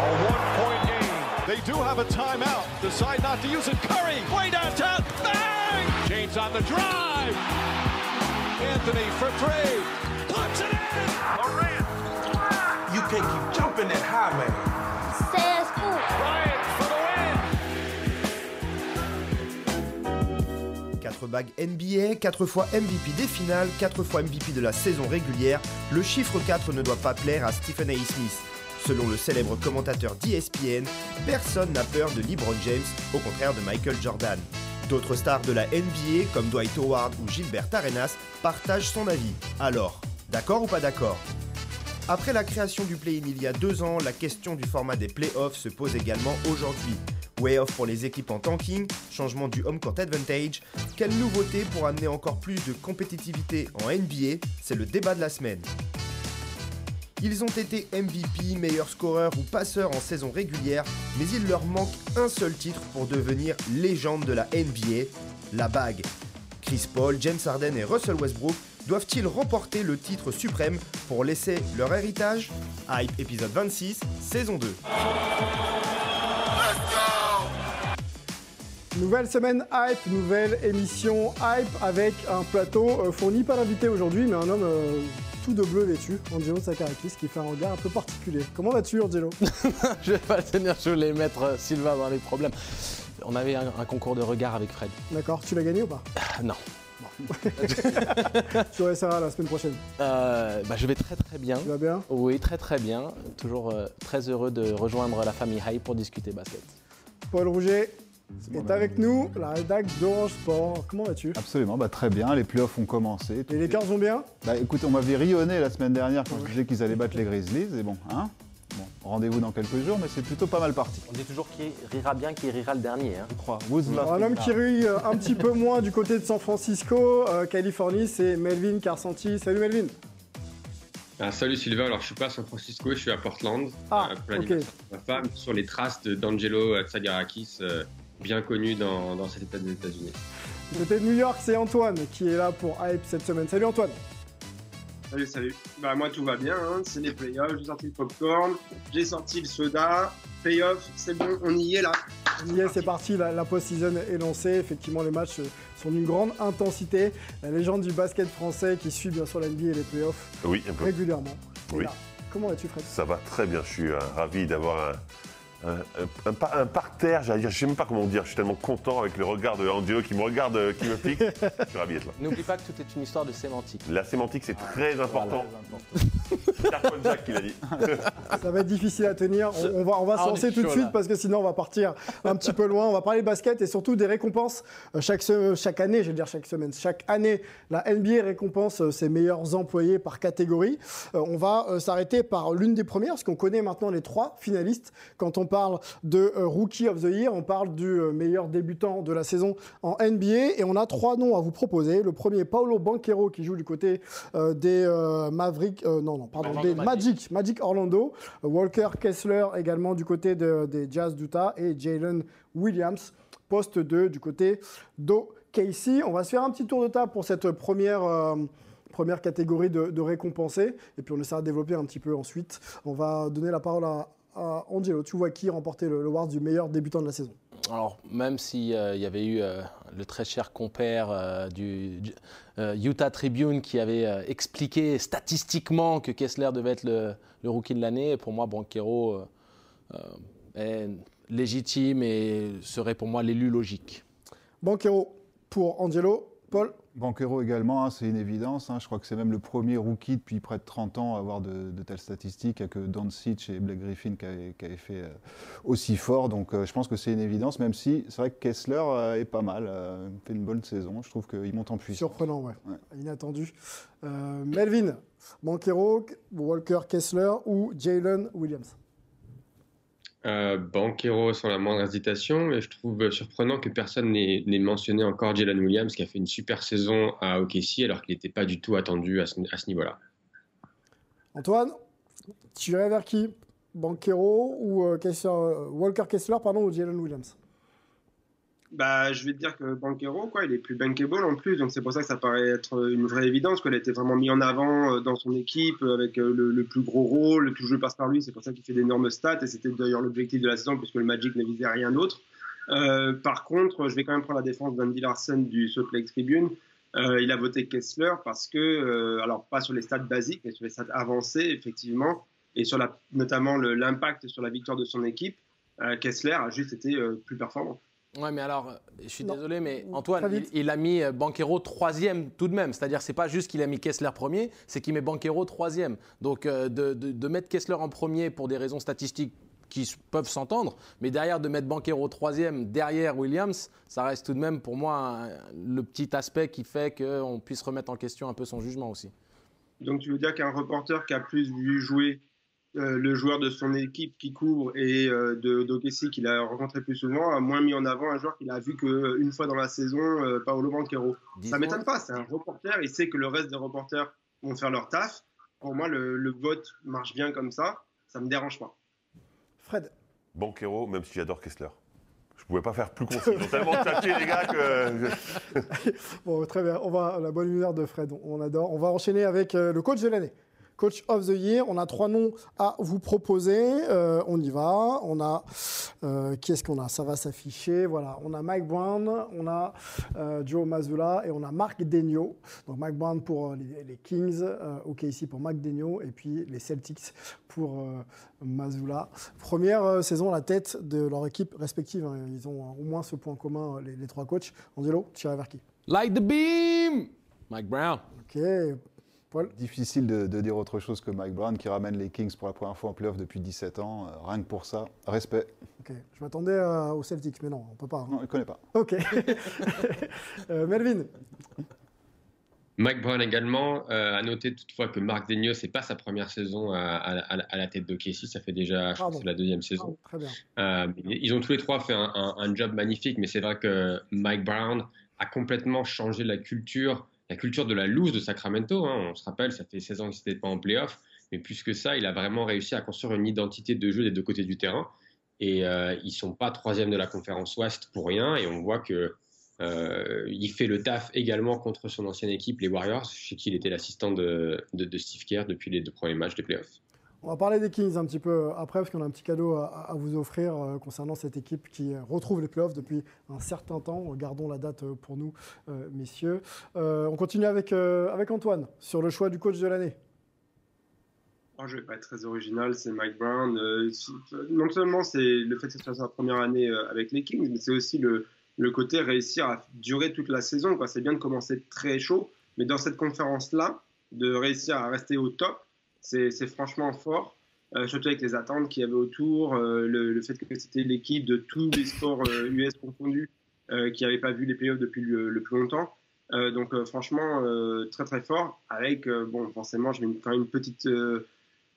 one-point game. They do have a timeout. Decide not to use it. Curry, way downtown. Bang! James on the drive. Anthony for three. Puts it in. Durant. You can't keep jumping that high, man? Scoop. Bryant for the win. 4 bagues NBA, 4 fois MVP des finales, 4 fois MVP de la saison régulière, le chiffre 4 ne doit pas plaire à Stephen A. Smith. Selon le célèbre commentateur d'ESPN, personne n'a peur de LeBron James, au contraire de Michael Jordan. D'autres stars de la NBA, comme Dwight Howard ou Gilbert Arenas, partagent son avis. Alors, d'accord ou pas d'accord? Après la création du play-in il y a deux ans, la question du format des playoffs se pose également aujourd'hui. Way off pour les équipes en tanking, changement du home court advantage, quelle nouveauté pour amener encore plus de compétitivité en NBA C'est le débat de la semaine. Ils ont été MVP, meilleur scoreur ou passeur en saison régulière, mais il leur manque un seul titre pour devenir légende de la NBA, la bague. Chris Paul, James Harden et Russell Westbrook doivent-ils remporter le titre suprême pour laisser leur héritage? Hype épisode 26, saison 2. Nouvelle semaine hype, nouvelle émission hype avec un plateau euh, fourni par l'invité aujourd'hui, mais un homme euh, tout de bleu vêtu, Angelo Sakarakis, qui fait un regard un peu particulier. Comment vas-tu, Angelo je vais pas le tenir, je voulais mettre euh, Sylvain dans les problèmes. On avait un, un concours de regard avec Fred. D'accord, tu l'as gagné ou pas Ah, non. Tu resteras la semaine prochaine. Euh, bah, je vais très très bien. Tu vas bien Oui, très très bien. Toujours euh, très heureux de rejoindre la famille Hype pour discuter basket. Paul Rouget est avec nous, la rédac d'Orange Sport. Comment vas-tu? Absolument, bah, très bien. Les playoffs ont commencé. Les Lakers vont bien? Bah, écoute, on m'avait rionné la semaine dernière quand je disais qu'ils allaient battre les Grizzlies. Et bon, hein? Bon, rendez-vous dans quelques jours, mais c'est plutôt pas mal parti. On dit toujours qui rira bien, qui rira le dernier. hein. Je crois. Alors, Un homme qui rit euh, un petit peu moins du côté de San Francisco, euh, Californie, c'est Melvin Carsanti. Salut Melvin Ah, salut Sylvain, alors je suis pas à San Francisco, je suis à Portland Ah, euh, pour de ma femme sur les traces de d'Angelo Tsagarakis, euh, bien connu dans, dans cet état des États-Unis. Du côté de New York, c'est Antoine qui est là pour Hype cette semaine. Salut Antoine Salut, salut. Bah, moi, tout va bien. hein. C'est les playoffs. J'ai sorti le popcorn. J'ai sorti le soda. Playoffs, c'est bon, on y est là. On y est, c'est parti, la, la post-season est lancée. Effectivement, les matchs sont d'une grande intensité. La légende du basket français qui suit bien sûr la NBA et les playoffs Oui, un peu. régulièrement. est Oui. là. Comment vas-tu, Fred? Ça va très bien. Je suis euh, ravi d'avoir un, un, un- un par- un parterre. J'allais dire, je sais même pas comment dire. Je suis tellement content avec le regard de Angelo qui me regarde, euh, qui me fixe. je suis ravi d'être là. N'oublie pas que tout est une histoire de sémantique. La sémantique, c'est très important. Voilà. C'est qui l'a dit. Ça va être difficile à tenir. On, on va, on va se Ah, lancer tout de suite là. parce que sinon on va partir un petit peu loin. On va parler basket et surtout des récompenses. Euh, Chaque, se- chaque année, je vais dire chaque semaine, chaque année, la NBA récompense euh, ses meilleurs employés par catégorie. Euh, On va s'arrêter par l'une des premières parce qu'on connaît maintenant les trois finalistes. Quand on parle de Rookie of the Year, on parle du meilleur débutant de la saison en NBA et on a trois noms à vous proposer. Le premier, Paolo Banquero qui joue du côté des Mavericks, euh, non, non, pardon, des Magic. Magic, Magic Orlando, Walker Kessler également du côté de- des Jazz d'Utah et Jalen Williams, poste 2 du côté d'OKC. On va se faire un petit tour de table pour cette première, euh, première catégorie de, de récompensés et puis on essaiera de développer un petit peu ensuite. On va donner la parole à, à Angelo. Tu vois qui remporter le, le du meilleur débutant de la saison? Alors, même s'il y avait eu euh, le très cher compère euh, du du- euh, Utah Tribune qui avait euh, expliqué statistiquement que Kessler devait être le, le rookie de l'année, pour moi, Banquero euh, euh, est légitime et serait pour moi l'élu logique. Banquero pour Angelo. Paul? Banquero également, hein, c'est une évidence. hein. Je crois que c'est même le premier rookie depuis près de 30 ans à avoir de, de telles statistiques. Il n'y a que Doncic et Blake Griffin qui avaient, qui avaient fait euh, aussi fort. Donc euh, je pense que c'est une évidence, même si c'est vrai que Kessler euh, est pas mal, euh, fait une bonne saison. Je trouve qu'il monte en puissance. Surprenant, ouais. Ouais. Inattendu. Melvin, Banquero, Walker Kessler ou Jalen Williams? Euh, Banquero sans la moindre hésitation, mais je trouve surprenant que personne n'ait mentionné encore Jalen Williams qui a fait une super saison à OKC alors qu'il n'était pas du tout attendu à ce, à ce niveau-là. Antoine, tu irais vers qui? Banquero ou euh, Kessler, euh, Walker Kessler pardon, ou Jalen Williams? Bah, je vais te dire que Banquero, quoi, il est plus bankable en plus, donc c'est pour ça que ça paraît être une vraie évidence. Qu'il a été vraiment mis en avant euh, dans son équipe avec euh, le, plus gros rôle, tout jeu passe par lui, c'est pour ça qu'il fait d'énormes stats et c'était d'ailleurs l'objectif de la saison puisque le Magic ne visait rien d'autre. Euh, par contre, je vais quand même prendre la défense d'Andy Larson du Salt Lake Tribune. il a voté Kessler parce que, alors pas sur les stats basiques, mais sur les stats avancées, effectivement, et sur la, notamment l'impact sur la victoire de son équipe, Kessler a juste été plus performant. Ouais, mais alors, je suis désolé, mais Antoine, il, a mis euh, Banquero troisième tout de même. C'est-à-dire, c'est pas juste qu'il a mis Kessler premier, c'est qu'il met Banquero troisième. Donc, euh, de, mettre Kessler en premier pour des raisons statistiques qui peuvent s'entendre, mais derrière de mettre Banquero troisième derrière Williams, ça reste tout de même pour moi le petit aspect qui fait qu'on puisse remettre en question un peu son jugement aussi. Donc, tu veux dire qu'un reporter qui a plus vu jouer euh, le joueur de son équipe qui couvre et euh, de d'Okessi qu'il a rencontré plus souvent a moins mis en avant un joueur qu'il a vu qu'une fois dans la saison, euh, Paolo Banquero. Ça m'étonne pas, c'est un reporter, il sait que le reste des reporters vont faire leur taf. Pour moi, le, vote marche bien comme ça, ça me dérange pas. Fred. Banquero, même si j'adore Kessler. Je pouvais pas faire plus concis. Ils ont tellement les gars, que. bon, très bien. On va la bonne humeur de Fred. On adore. On va enchaîner avec le coach de l'année. Coach of the Year. On a trois noms à vous proposer. Euh, on y va. On a euh, qui est-ce qu'on a? Ça va s'afficher. Voilà. On a Mike Brown, on a euh, Joe Mazzulla et on a Mark Denio. Donc Mike Brown pour les, Kings, OK ici pour Mark Denio et puis les Celtics pour Mazzulla. Première saison à la tête de leur équipe respective. Hein. Ils ont au moins ce point commun les, trois coachs. Angelo, tu vers qui Like the beam, Mike Brown. Ok. Difficile de, dire autre chose que Mike Brown qui ramène les Kings pour la première fois en playoff depuis 17 ans. Euh, rien que pour ça, respect. Ok, je m'attendais euh, aux Celtics, mais non, on peut pas. Hein. Non, il connaît pas. Ok. Euh, Melvin. Mike Brown également. à noter toutefois que Marc Degno, c'est pas sa première saison à, la tête de Casey, ça fait déjà la deuxième saison. très bien. ils ont tous les trois fait un, un job magnifique, mais c'est vrai que Mike Brown a complètement changé la culture la culture de la loose de Sacramento. Hein. on se rappelle, ça fait 16 ans qu'il n'était pas en playoff. Mais plus que ça, il a vraiment réussi à construire une identité de jeu des deux côtés du terrain. Et euh, ils sont pas troisième de la conférence Ouest pour rien. Et on voit que euh, il fait le taf également contre son ancienne équipe, les Warriors, chez qui il était l'assistant de, de, Steve Kerr depuis les deux premiers matchs de playoffs. On va parler des Kings un petit peu après, parce qu'on a un petit cadeau à, vous offrir euh, concernant cette équipe qui retrouve les playoffs depuis un certain temps. Gardons la date euh, pour nous, euh, messieurs. on continue avec, avec Antoine sur le choix du coach de l'année. Oh, je ne vais pas être très original, c'est Mike Brown. non seulement c'est le fait que ce soit sa première année avec les Kings, mais c'est aussi le, le, côté réussir à durer toute la saison. C'est bien de commencer très chaud, mais dans cette conférence-là, de réussir à rester au top, c'est franchement fort. Euh, surtout avec les attentes qu'il y avait autour, euh, le, fait que c'était l'équipe de tous les sports US euh, confondus qui n'avait pas vu les playoffs depuis le, plus longtemps. donc franchement, très très fort. Avec, bon, forcément, je mets quand même une petite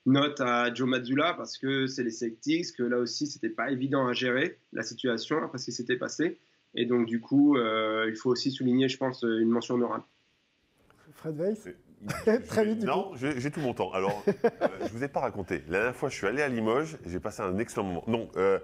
note à Joe Mazzulla parce que c'est les Celtics, que là aussi, c'était pas évident à gérer la situation après ce qui s'était passé. Et donc, du coup, il faut aussi souligner, je pense, une mention honorable. Fred Weiss? Très vite, du Non, j'ai tout mon temps. Alors, euh, je ne vous ai pas raconté. La dernière fois, je suis allé à Limoges j'ai passé un excellent moment. Non, euh,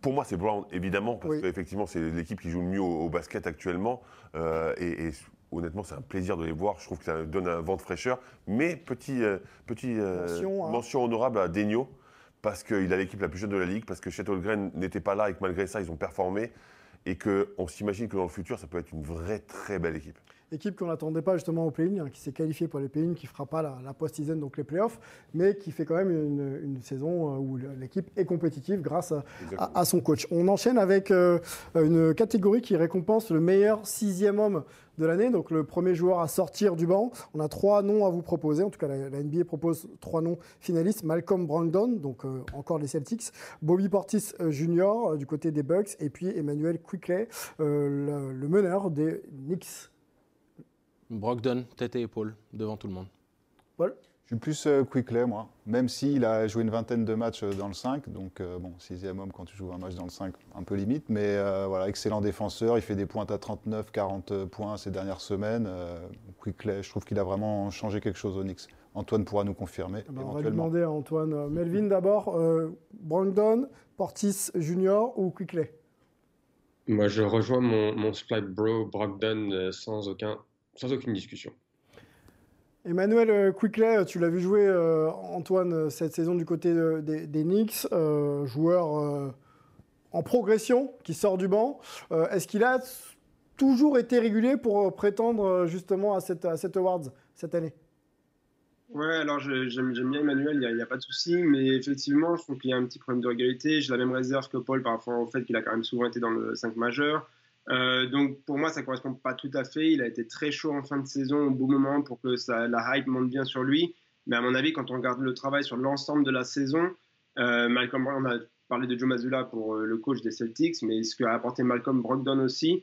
pour moi, c'est Brown, évidemment, parce qu'effectivement, c'est l'équipe qui joue le mieux au, basket actuellement. Euh, et, honnêtement, c'est un plaisir de les voir. Je trouve que ça donne un vent de fraîcheur. Mais petit, petit mention, hein. mention, honorable à Degno, parce qu'il a l'équipe la plus jeune de la ligue, parce que Holgren n'était pas là et que malgré ça, ils ont performé. Et qu'on s'imagine que dans le futur, ça peut être une vraie très belle équipe équipe qu'on n'attendait pas justement au play-in, hein, qui s'est qualifiée pour les play-in, qui ne fera pas la, post-season, donc les playoffs, mais qui fait quand même une, saison euh, où l'équipe est compétitive grâce à, son coach. On enchaîne avec euh, une catégorie qui récompense le meilleur sixième homme de l'année, donc le premier joueur à sortir du banc. On a trois noms à vous proposer, en tout cas la, NBA propose trois noms finalistes. Malcolm Brandon, donc euh, encore les Celtics, Bobby Portis Jr. du côté des Bucks, et puis Emmanuel Quickley, le, le meneur des Knicks. Brogdon, tête et épaule, devant tout le monde. Paul Je suis plus euh, Quickley, moi. Même s'il a joué une vingtaine de matchs euh, dans le 5, donc euh, bon, sixième homme quand tu joues un match dans le 5, un peu limite, mais voilà, excellent défenseur. Il fait des pointes à 39, 40 points ces dernières semaines. Quickley, je trouve qu'il a vraiment changé quelque chose au Knicks. Antoine pourra nous confirmer. Eh ben, on va demander à Antoine. Melvin d'abord, Brogdon, Portis Junior ou Quickley Moi, je rejoins mon, mon bro Brogdon sans, aucun, sans aucune discussion. Emmanuel euh, Quickley, tu l'as vu jouer, euh, Antoine, euh, cette saison du côté des, Knicks, joueur en progression qui sort du banc. Est-ce qu'il a toujours été régulier pour prétendre justement à cette, à cette Awards cette année? Ouais, alors j'aime bien Emmanuel, il n'y a, pas de souci, mais effectivement, je trouve qu'il y a un petit problème de régularité. J'ai la même réserve que Paul par rapport au fait qu'il a quand même souvent été dans le 5 majeur. Euh, donc pour moi, ça correspond pas tout à fait. Il a été très chaud en fin de saison, au bon moment pour que la hype monte bien sur lui. Mais à mon avis, quand on regarde le travail sur l'ensemble de la saison, euh, Malcolm Brown, on a parlé de Joe Mazzulla pour euh, le coach des Celtics, mais ce qu'a apporté Malcolm Brogdon aussi,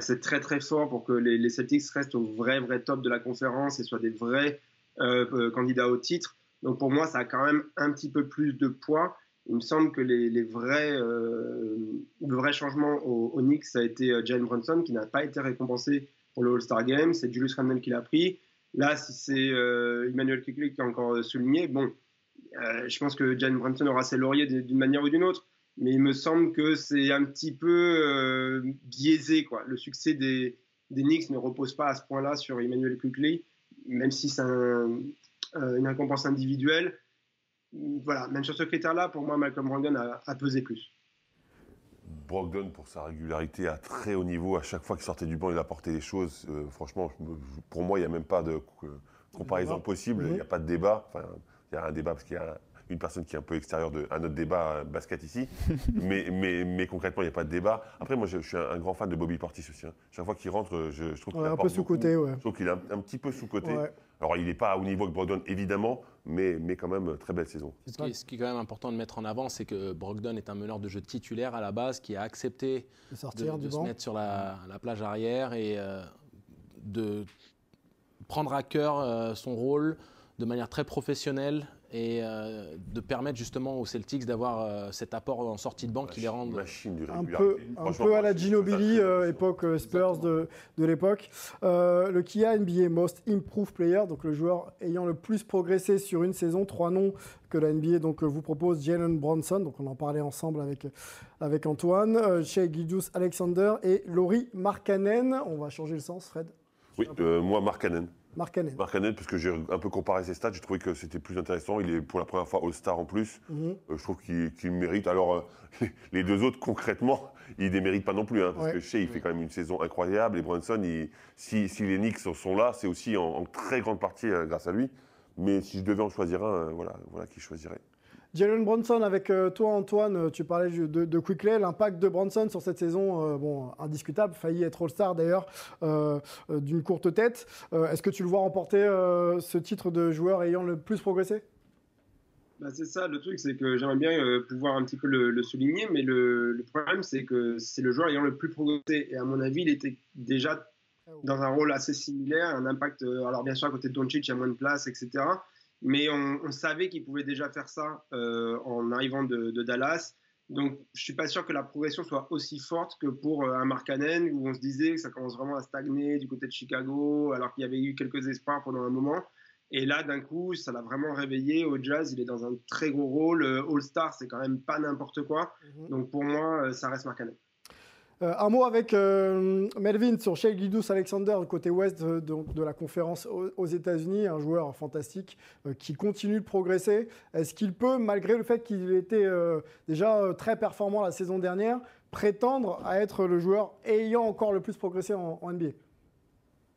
c'est très très fort pour que les, les, Celtics restent au vrai vrai top de la conférence et soient des vrais candidats au titre. Donc pour moi, ça a quand même un petit peu plus de poids il me semble que les, vrais, euh, le vrai changement au, Knicks, ça a été euh, Jalen Brunson, qui n'a pas été récompensé pour le All-Star Game. C'est Julius Randle qui l'a pris. Là, si c'est euh, Emmanuel Kikli qui a encore souligné, bon, je pense que Jalen Brunson aura ses lauriers d'une manière ou d'une autre. Mais il me semble que c'est un petit peu biaisé. Quoi. Le succès des, des Knicks ne repose pas à ce point-là sur Emmanuel Quickly, même si c'est une récompense individuelle voilà, même sur ce critère-là, pour moi, Malcolm Brogdon a, pesé plus. Brogdon, pour sa régularité à très haut niveau, à chaque fois qu'il sortait du banc, il apportait des choses. Euh, franchement, pour moi, il n'y a même pas de comparaison possible. Il n'y a pas de débat. Enfin, il y a un débat parce qu'il y a une personne qui est un peu extérieure de, à notre débat euh, basket ici. mais, mais, mais, concrètement, il n'y a pas de débat. Après, moi, je, suis un, grand fan de Bobby Portis aussi. Hein. Chaque fois qu'il rentre, je, trouve qu'il est un peu sous-côté. Ouais. Je trouve qu'il est un, petit peu sous-côté. Alors, il n'est pas au niveau que Brogdon, évidemment, mais, mais quand même, très belle saison. Ce qui, est, ce qui, est, quand même important de mettre en avant, c'est que Brogdon est un meneur de jeu titulaire à la base qui a accepté de, sortir de, de se mettre sur la, la plage arrière et euh, de prendre à cœur euh, son rôle de manière très professionnelle et euh, de permettre justement aux Celtics d'avoir euh, cet apport en sortie de banque qui les rend un peu, un peu à la Ginobili, euh, époque Spurs de, de l'époque. le Kia NBA Most Improved Player, donc le joueur ayant le plus progressé sur une saison, trois noms que la NBA donc, vous propose, Jalen Bronson, donc on en parlait ensemble avec, avec Antoine, Shea Gidus Alexander et Laurie Markkanen. On va changer le sens, Fred Oui, moi Markkanen. Marc Cannet. Marc parce que j'ai un peu comparé ses stats, j'ai trouvé que c'était plus intéressant. Il est pour la première fois All-Star en plus. Mhm. Euh, je trouve qu'il mérite. Alors, euh, les deux autres, concrètement, ils ne les méritent pas non plus. Hein, parce que Shea, il fait quand même une saison incroyable. Et Brunson, si, les Knicks sont là, c'est aussi en, très grande partie euh, grâce à lui. Mais si je devais en choisir un, voilà, voilà qui je choisirais. Jalen Bronson, avec euh, toi Antoine, euh, tu parlais de, de Quickley, l'impact de Bronson sur cette saison, euh, bon, indiscutable, failli être All-Star d'ailleurs, d'une courte tête. Est-ce que tu le vois remporter ce titre de joueur ayant le plus progressé? Bah, c'est ça, le truc, c'est que j'aimerais bien pouvoir un petit peu le, souligner, mais le, problème, c'est que c'est le joueur ayant le plus progressé. Et à mon avis, il était déjà dans un rôle assez similaire, un impact, alors bien sûr, à côté de Doncic, il y a moins de place, etc mais on, savait qu'il pouvait déjà faire ça euh, en arrivant de, Dallas. Donc, je suis pas sûr que la progression soit aussi forte que pour euh, un Mark Cannon, où on se disait que ça commence vraiment à stagner du côté de Chicago, alors qu'il y avait eu quelques espoirs pendant un moment. Et là, d'un coup, ça l'a vraiment réveillé. Au jazz, il est dans un très gros rôle. Euh, All-Star, c'est quand même pas n'importe quoi. Mhm. Donc, pour moi, ça reste Mark Cannon. Euh, un mot avec euh, Melvin sur Shea Gildus Alexander, côté ouest de, la conférence aux, États-Unis, un joueur fantastique euh, qui continue de progresser. Est-ce qu'il peut, malgré le fait qu'il était déjà très performant la saison dernière, prétendre à être le joueur ayant encore le plus progressé en, NBA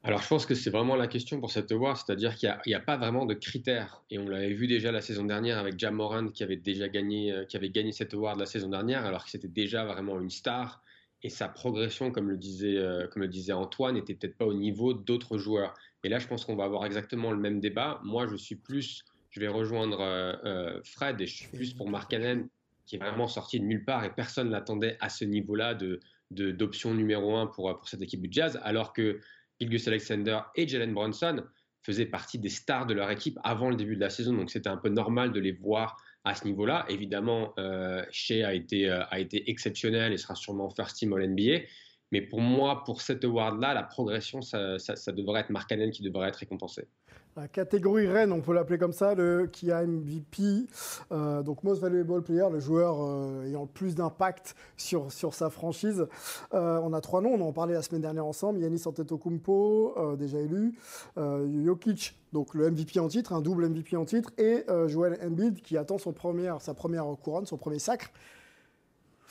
alors, je pense que c'est vraiment la question pour cette award, c'est-à-dire qu'il n'y a, pas vraiment de critères. Et on l'avait vu déjà la saison dernière avec Jam Moran qui avait déjà gagné, qui cette award la saison dernière, alors que c'était déjà vraiment une star et sa progression, comme le disait, euh, comme le disait Antoine, n'était peut-être pas au niveau d'autres joueurs. Et là, je pense qu'on va avoir exactement le même débat. Moi, je suis plus, je vais rejoindre euh, euh, Fred et je suis plus pour Mark Cannon, qui est vraiment sorti de nulle part et personne n'attendait à ce niveau-là de, d'option numéro un pour, pour cette équipe du Jazz, alors que Ilgus Alexander et Jalen Brunson faisaient partie des stars de leur équipe avant le début de la saison. Donc c'était un peu normal de les voir à ce niveau-là. Évidemment, euh, Shea a été, euh, a été exceptionnel et sera sûrement first team All NBA. Mais pour moi, pour cet award-là, la progression, ça, devrait être Mark Cannon qui devrait être récompensé. La catégorie reine, on peut l'appeler comme ça, le qui a MVP, euh, donc Most Valuable Player, le joueur euh, ayant le plus d'impact sur, sur sa franchise. Euh, on a trois noms, on en parlait la semaine dernière ensemble, Yannis Antetokounmpo, déjà élu, Jokic, donc le MVP en titre, un double MVP en titre, et Joel Embiid qui attend son première, sa première couronne, son premier sacre.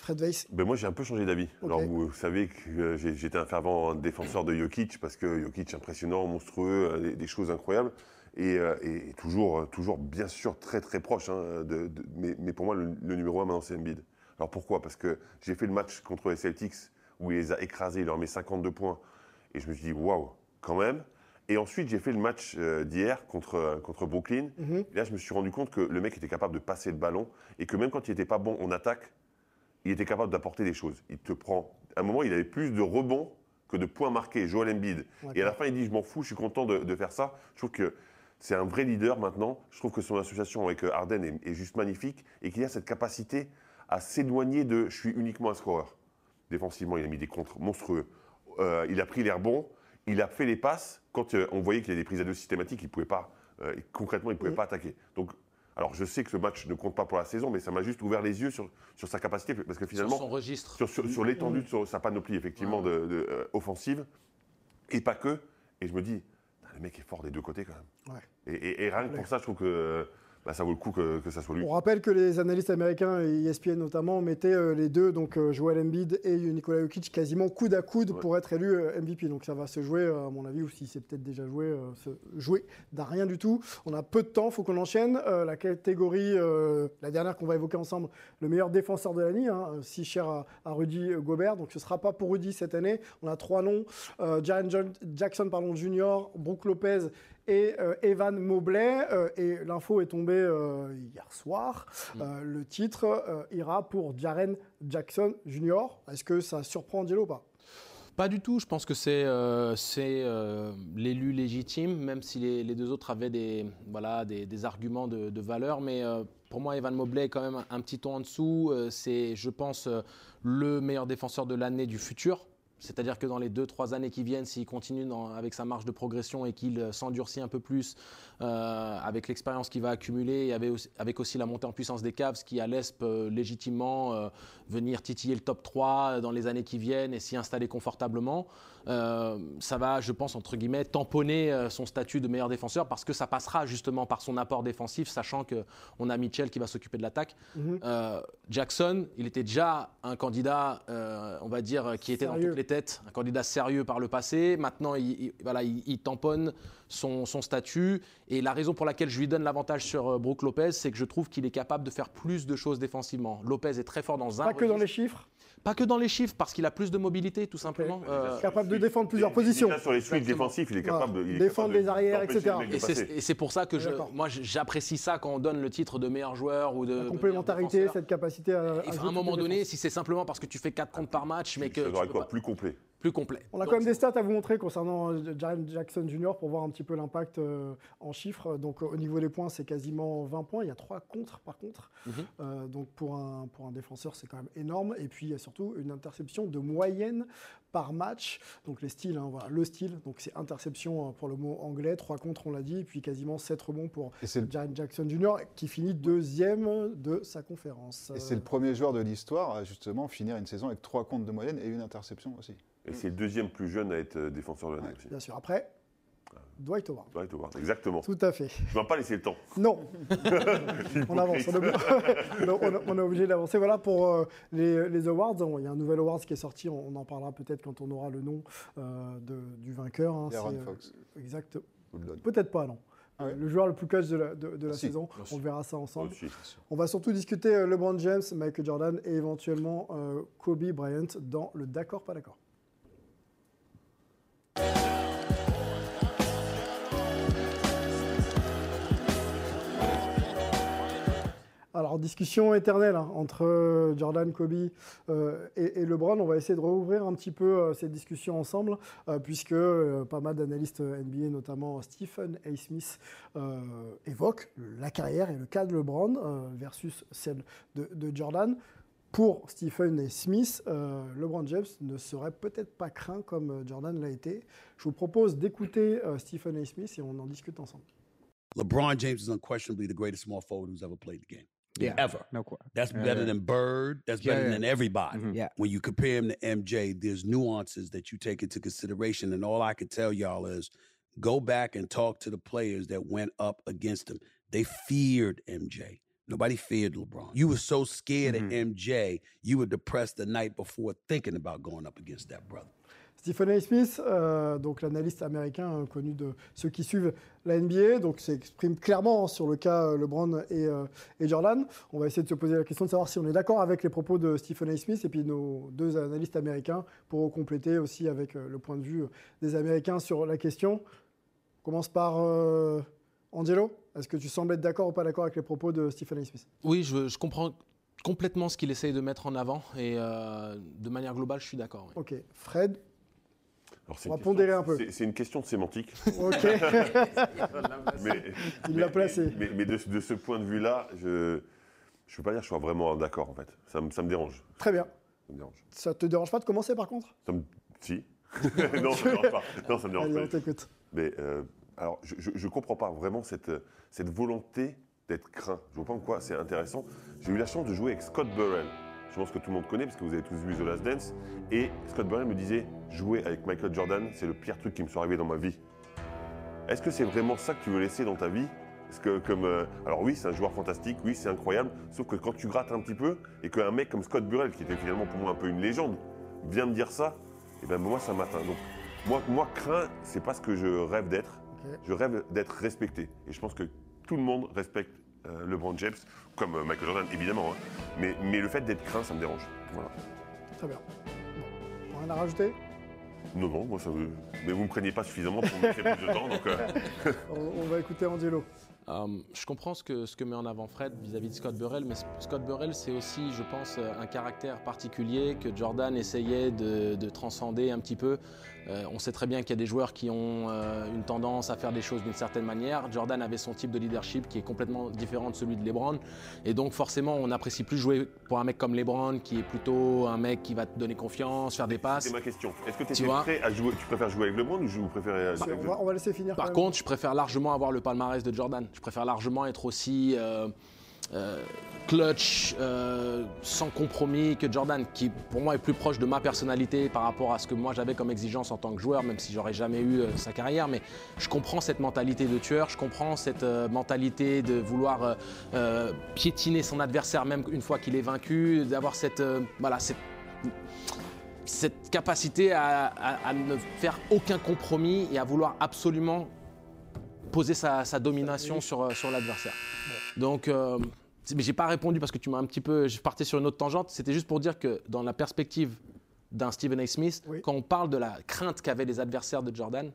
Fred Weiss ben Moi, j'ai un peu changé d'avis. Alors, vous, savez que j'étais un fervent défenseur de Jokic parce que Jokic, impressionnant, monstrueux, euh, des, choses incroyables. Et, euh, toujours, euh, toujours, bien sûr, très très proche. Hein, de, mais, pour moi, le, numéro un maintenant, c'est Embiid. Alors pourquoi? Parce que j'ai fait le match contre les Celtics où il les a écrasés, il leur met 52 points. Et je me suis dit, waouh, quand même. Et ensuite, j'ai fait le match d'hier contre, contre Brooklyn. Mhm. Et là, je me suis rendu compte que le mec était capable de passer le ballon et que même quand il n'était pas bon en attaque, il était capable d'apporter des choses. Il te prend. À un moment, il avait plus de rebonds que de points marqués, Joel Embiid. Et à la fin, il dit Je m'en fous, je suis content de, faire ça. Je trouve que c'est un vrai leader maintenant. Je trouve que son association avec euh, Arden est, juste magnifique et qu'il a cette capacité à s'éloigner de je suis uniquement un scoreur. Défensivement, il a mis des contres monstrueux. Euh, il a pris l'air bon. Il a fait les passes. Quand euh, on voyait qu'il y avait des prises à deux systématiques, il pouvait pas. concrètement, il ne pouvait pas attaquer. Donc, alors je sais que ce match ne compte pas pour la saison, mais ça m'a juste ouvert les yeux sur, sur sa capacité, parce que finalement... Sur son registre. Sur, sur, l'étendue de sa panoplie, effectivement, de, euh, offensive, et pas que. Et je me dis, le mec est fort des deux côtés quand même. Ouais. Et, et, rien que pour ça, je trouve que bah, ça vaut le coup que, ça soit lui. On rappelle que les analystes américains, et ESPN notamment, mettaient euh, les deux, donc euh, Joel Embiid et Nikola Jokic, quasiment coude à coude pour être élu euh, MVP. Donc ça va se jouer, à mon avis, ou si c'est peut-être déjà joué, se jouer d'un rien du tout. On a peu de temps, il faut qu'on enchaîne. la catégorie, la dernière qu'on va évoquer ensemble, le meilleur défenseur de l'année, hein, si cher à, Rudy Gobert. Donc ce ne sera pas pour Rudy cette année. On a trois noms, Jaren Jackson pardon, Jr., Brooke Lopez et euh, Evan Mobley. Euh, et l'info est tombée euh, hier soir. Mm. le titre ira pour Jaren Jackson Jr. Est-ce que ça surprend Angelo ou pas? Pas du tout, je pense que c'est l'élu légitime, même si les, deux autres avaient des, voilà, des, arguments de, valeur. Mais pour moi, Evan Mobley est quand même un petit ton en dessous. c'est, je pense, le meilleur défenseur de l'année du futur. C'est-à-dire que dans les 2-3 années qui viennent, s'il continue avec sa marge de progression et qu'il euh, s'endurcit un peu plus euh, avec l'expérience qu'il va accumuler et avec aussi, la montée en puissance des Cavs qui à l'ESP euh, légitimement venir titiller le top 3 dans les années qui viennent et s'y installer confortablement, ça va, je pense, entre guillemets, tamponner son statut de meilleur défenseur parce que ça passera justement par son apport défensif, sachant qu'on a Mitchell qui va s'occuper de l'attaque. Mhm. Jackson, il était déjà un candidat, on va dire, qui était dans toutes les têtes, un candidat sérieux par le passé. Maintenant, il, voilà, il, tamponne son, statut. Et la raison pour laquelle je lui donne l'avantage sur euh, Brook Lopez, c'est que je trouve qu'il est capable de faire plus de choses défensivement. Lopez est très fort dans un. Pas que dans les chiffres pas que dans les chiffres, parce qu'il a plus de mobilité, tout simplement. Euh, capable de défendre plusieurs positions. Sur les switches défensifs, il est capable de défendre les arrières, etc. Et c'est pour ça que je, moi j'apprécie ça quand on donne le titre de meilleur joueur ou de. La complémentarité, cette capacité à. à un moment donné, si c'est simplement parce que tu fais 4 comptes par match, mais que. Ça devrait être quoi Plus complet plus complet. On a quand même des stats à vous montrer concernant euh, Jaren Jackson Jr. pour voir un petit peu l'impact euh, en chiffres. Donc au niveau des points, c'est quasiment 20 points. Il y a 3 contre par contre. Mhm. Euh, donc pour un, pour un défenseur, c'est quand même énorme. Et puis il y a surtout une interception de moyenne par match. Donc les styles, hein, voilà, le style. Donc c'est interception pour le mot anglais, 3 contre on l'a dit, et puis quasiment 7 rebonds pour Jaren Jackson Jr. qui finit deuxième de sa conférence. Et c'est le premier joueur de l'histoire à justement finir une saison avec 3 comptes de moyenne et une interception aussi. Et c'est le deuxième plus jeune à être euh, défenseur de l'année aussi. Bien sûr. Après, Dwight Howard. Dwight Howard, exactement. Tout à fait. Je ne vais pas laisser le temps. Non. on avance. On est, obligé d'avancer. Voilà pour euh, les, awards. Il y a un nouvel award qui est sorti. On, en parlera peut-être quand on aura le nom euh, du vainqueur. Hein, Fox. exact. Peut-être pas, non. Ah le joueur le plus cash de la, de, la saison. On verra ça ensemble. On va surtout discuter LeBron James, Michael Jordan et éventuellement Kobe Bryant dans le d'accord, pas d'accord. Alors, discussion éternelle hein, entre euh, Jordan, Kobe euh, et, LeBron. On va essayer de rouvrir un petit peu euh, cette discussion ensemble, puisque pas mal d'analystes NBA, notamment Stephen A. Smith, évoquent la carrière et le cas de LeBron versus celle de, Jordan. Pour Stephen A. Smith, LeBron James ne serait peut-être pas craint comme Jordan l'a été. Je vous propose d'écouter Stephen A. Smith et on en discute ensemble. LeBron James is unquestionably the greatest small forward who's ever played the game. Yeah. Ever. No question. That's Yeah, better yeah. than Bird. That's Yeah, better yeah. than everybody. Mhm. Yeah. When you compare him to MJ, there's nuances that you take into consideration. And all I can tell y'all is go back and talk to the players that went up against him. They feared MJ. Nobody feared LeBron. You were so scared Mm-hmm. of MJ, you were depressed the night before thinking about going up against that brother. Stephen A. Smith, euh, donc l'analyste américain euh, connu de ceux qui suivent la NBA, donc s'exprime clairement hein, sur le cas euh, LeBron et, et Jordan. On va essayer de se poser la question de savoir si on est d'accord avec les propos de Stephen A. Smith et puis nos deux analystes américains pour compléter aussi avec le point de vue des Américains sur la question. On commence par Angelo. Est-ce que tu sembles être d'accord ou pas d'accord avec les propos de Stephen A. Smith? Oui, je, je comprends complètement ce qu'il essaye de mettre en avant et euh, de manière globale, je suis d'accord. oui. Ok. Fred? Alors, On une va pondérer question- un peu. c'est- une question de sémantique. Ok. mais, Il l'a placé. Mais, mais de, de ce point de vue-là, je ne peux pas dire que je sois vraiment d'accord, en fait. Ça, me- ça me dérange. Très bien. Ça me dérange. Ça te dérange pas de commencer par contre? Ça me... Si. non, ça me dérange pas. Non, ça me dérange Allez, pas. on t'écoute. Mais euh, alors, je ne comprends pas vraiment cette, cette volonté d'être craint. Je vois pas en quoi c'est intéressant. J'ai eu la chance de jouer avec Scott Burrell. Je pense que tout le monde connaît parce que vous avez tous vu The Last Dance. Et Scott Burrell me disait jouer avec Michael Jordan, c'est le pire truc qui me soit arrivé dans ma vie. Est-ce que c'est vraiment ça que tu veux laisser dans ta vie? Parce que comme euh, alors oui, c'est un joueur fantastique, oui, c'est incroyable. Sauf que quand tu grattes un petit peu et qu'un mec comme Scott Burrell, qui était finalement pour moi un peu une légende, vient me dire ça, et ben moi ça m'atteint. Donc moi, moi craint, c'est pas ce que je rêve d'être. Je rêve d'être respecté. Et je pense que tout le monde respecte euh, LeBron James, comme euh, Michael Jordan évidemment. hein. Mais, mais le fait d'être craint, ça me dérange. Voilà. Très bien. Bon. Rien à rajouter? Non, non, moi ça me... Mais vous me craignez pas suffisamment pour me laisser plus de temps. Donc, euh, on, on va écouter Angelo. Euh, je comprends ce que, ce que met en avant Fred vis-à-vis de Scott Burrell, mais Scott Burrell, c'est aussi, je pense, euh, un caractère particulier que Jordan essayait de, de transcender un petit peu. Euh, on sait très bien qu'il y a des joueurs qui ont euh, une tendance à faire des choses d'une certaine manière. Jordan avait son type de leadership qui est complètement différent de celui de LeBron. Et donc, forcément, on n'apprécie plus jouer pour un mec comme LeBron, qui est plutôt un mec qui va te donner confiance, faire des passes. c'est ma question. Est-ce que tu Tu es vois prêt à jouer Tu préfères jouer avec LeBron ou vous préférez Bah, avec on, va, on va laisser finir. Par quand même. contre, je préfère largement avoir le palmarès de Jordan. Je préfère largement être aussi euh, euh, clutch, euh, sans compromis que Jordan, qui pour moi est plus proche de ma personnalité par rapport à ce que moi j'avais comme exigence en tant que joueur, même si j'aurais jamais eu euh, sa carrière. Mais je comprends cette mentalité de tueur, je comprends cette mentalité de vouloir piétiner son adversaire même une fois qu'il est vaincu, d'avoir cette, voilà, cette cette capacité à ne faire aucun compromis et à vouloir absolument poser sa, sa domination sur, euh, sur l'adversaire. Donc, euh, mais j'ai pas répondu parce que tu m'as un petit peu. Je partais sur une autre tangente. C'était juste pour dire que dans la perspective d'un Stephen A. Smith, Oui. quand on parle de la crainte qu'avaient les adversaires de Jordan,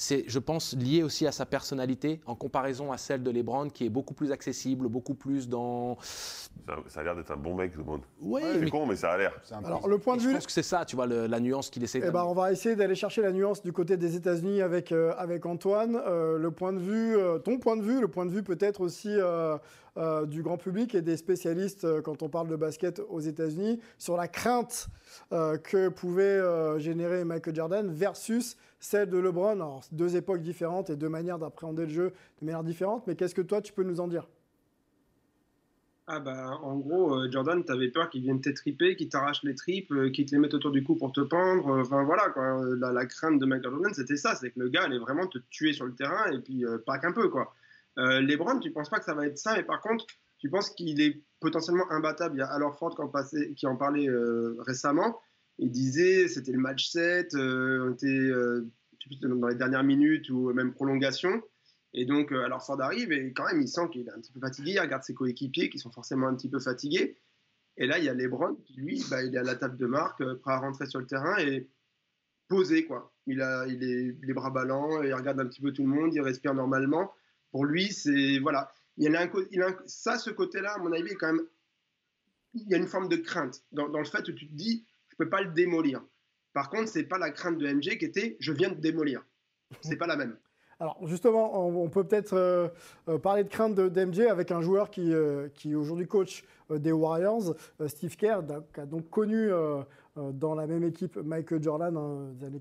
c'est, je pense, lié aussi à sa personnalité en comparaison à celle de LeBron, qui est beaucoup plus accessible, beaucoup plus dans. Ça, ça a l'air d'être un bon mec, LeBron. Ouais, C'est mais con, mais ça a l'air. Alors, le point de je vue. pense que c'est ça, tu vois, le- la nuance qu'il essaie Eh ben, on va essayer d'aller chercher la nuance du côté des États-Unis avec, euh, avec Antoine. Euh, le point de vue, euh, ton point de vue, le point de vue peut-être aussi euh, du grand public et des spécialistes euh, quand on parle de basket aux États-Unis sur la crainte euh, que pouvait générer Michael Jordan versus celle de LeBron. Alors, deux époques différentes et deux manières d'appréhender le jeu de manière différente. Mais qu'est-ce que toi tu peux nous en dire? Ah bah en gros, Jordan, t'avais peur qu'il vienne t'étriper, qu'il t'arrache les tripes, qu'il te les mette autour du cou pour te pendre. Enfin voilà, La, la crainte de Michael Jordan, c'était ça, c'est que le gars allait vraiment te tuer sur le terrain et puis pas qu'un peu, quoi. Euh, LeBron, tu penses pas que ça va être ça, mais par contre, tu penses qu'il est potentiellement imbattable? Il y a Alors Ford qui en, qui en parlait euh, récemment. Il disait c'était le match 7, euh, on était euh, dans les dernières minutes ou même prolongation. Et donc, alors Ford arrive et quand même, il sent qu'il est un petit peu fatigué. Il regarde ses coéquipiers qui sont forcément un petit peu fatigués. Et là, il y a LeBron qui, lui, bah, il est à la table de marque, prêt à rentrer sur le terrain et posé, quoi. Il a il est les bras ballants, il regarde un petit peu tout le monde, il respire normalement. Pour lui, c'est. Voilà. Il a ça, ce côté-là, à mon avis, quand même. Il y a une forme de crainte dans, le fait où tu te dis, je peux pas le démolir. Par contre, c'est pas la crainte de MJ qui était, je viens de démolir. C'est pas la même. Alors justement, on, peut peut-être euh, euh, parler de crainte d'MJ avec un joueur qui, euh, qui aujourd'hui coach des Warriors, Steve Kerr, qui a donc connu dans la même équipe Michael Jordan hein, des années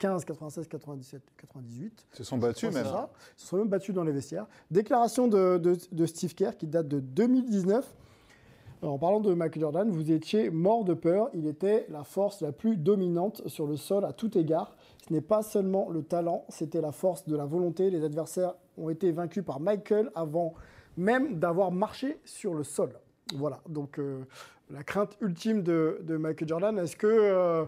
95, 96, 97, 98. Ils se sont battus même. Ça. Ils se sont même battus dans les vestiaires. Déclaration de, de, de Steve Kerr qui date de 2019. Alors, en parlant de Michael Jordan, vous étiez mort de peur. Il était la force la plus dominante sur le sol à tout égard. Ce n'est pas seulement le talent, c'était la force de la volonté. Les adversaires ont été vaincus par Michael avant même d'avoir marché sur le sol. Voilà, donc euh, la crainte ultime de, de Michael Jordan. Est-ce que, euh,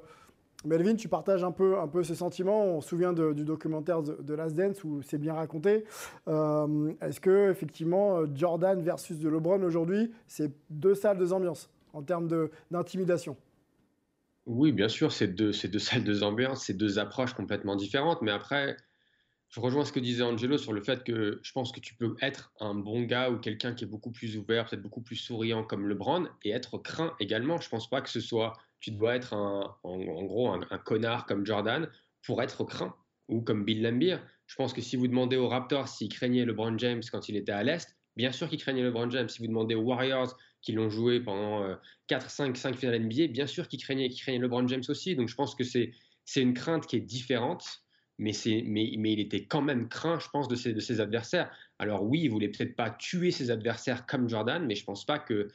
Melvin, tu partages un peu, un peu ces sentiments On se souvient du documentaire de, Last Dance où c'est bien raconté. Euh, Est-ce que, effectivement, euh, Jordan versus de LeBron aujourd'hui, c'est deux salles, deux ambiances en termes d'intimidation? Oui, bien sûr, c'est deux, deux salles, deux ambiances, c'est deux approches complètement différentes. Mais après, je rejoins ce que disait Angelo sur le fait que je pense que tu peux être un bon gars ou quelqu'un qui est beaucoup plus ouvert, peut-être beaucoup plus souriant comme LeBron et être craint également. Je pense pas que ce soit, tu dois être un, en, gros un, connard comme Jordan pour être craint ou comme Bill Laimbeer. Je pense que si vous demandez aux Raptors s'ils craignaient LeBron James quand il était à l'Est, bien sûr qu'ils craignaient LeBron James. Si vous demandez aux Warriors qui l'ont joué pendant euh, 4, 5, 5 finales NBA, bien sûr qu'ils craignaient, qu'ils craignaient LeBron James aussi. Donc je pense que c'est une crainte qui est différente, mais, mais, mais il était quand même craint, je pense, de ses, de adversaires. Alors oui, il voulait peut-être pas tuer ses adversaires comme Jordan, mais je pense pas que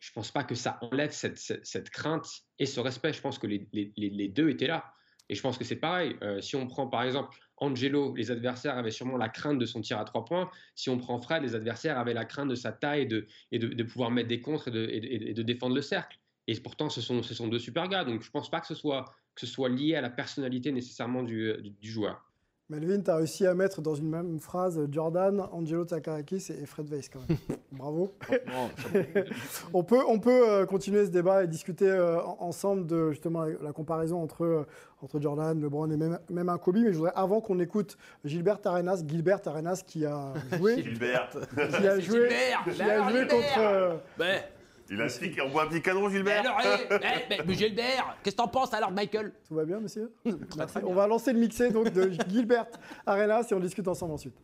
je pense pas que ça enlève cette, cette, crainte et ce respect. Je pense que les, les, les- deux étaient là. Et je pense que c'est pareil. Euh, si on prend par exemple Angelo, les adversaires avaient sûrement la crainte de son tir à trois points. Si on prend Fred, les adversaires avaient la crainte de sa taille et de, et de, de pouvoir mettre des contres et de, de- défendre le cercle. Et pourtant, ce sont, ce sont deux super gars. Donc je pense pas que ce soit, que ce soit lié à la personnalité nécessairement du, du joueur. Melvin, tu as réussi à mettre dans une même phrase Jordan, Angelo Tsakarakis et Fred Weiss quand même. Bravo. on peut, on peut euh, continuer ce débat et discuter euh, en- ensemble de justement la, comparaison entre, euh, entre Jordan, LeBron et même, même un Kobe. Mais je voudrais, avant qu'on écoute Gilbert Arenas, Gilbert Arenas qui a joué, Gilbert. qui a joué, Gilbert. qui a joué Gilbert contre. euh, Ben, Il a un stick, on voit un petit canon, mais Gilbert. alors, eh, eh, mais- mais Gilbert, qu'est-ce que t'en penses alors, Michael? Tout va bien, monsieur? Merci. On va lancer le mixé donc de Gilbert Arenas et on discute ensemble ensuite.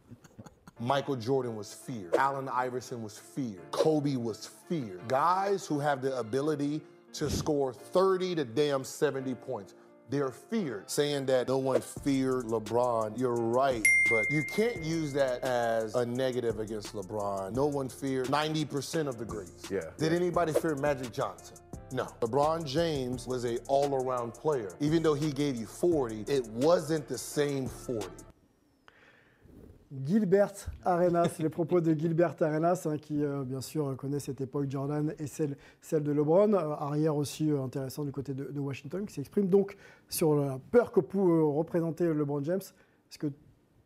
Michael Jordan was feared. Allen Iverson was feared. Kobe was feared. Guys who have the ability to score 30 to damn 70 points. They're feared. Saying that no one feared LeBron, you're right. But you can't use that as a negative against LeBron. No one feared 90% of the greats. Yeah. Did anybody fear Magic Johnson? No. LeBron James was a all-around player. Even though he gave you 40, it wasn't the same 40. Gilbert Arenas, les propos de Gilbert Arenas, hein, qui euh, bien sûr connaît cette époque Jordan et celle, celle de LeBron, euh, arrière aussi euh, intéressant du côté de, de Washington, qui s'exprime donc sur la peur que peut représenter LeBron James. Est-ce que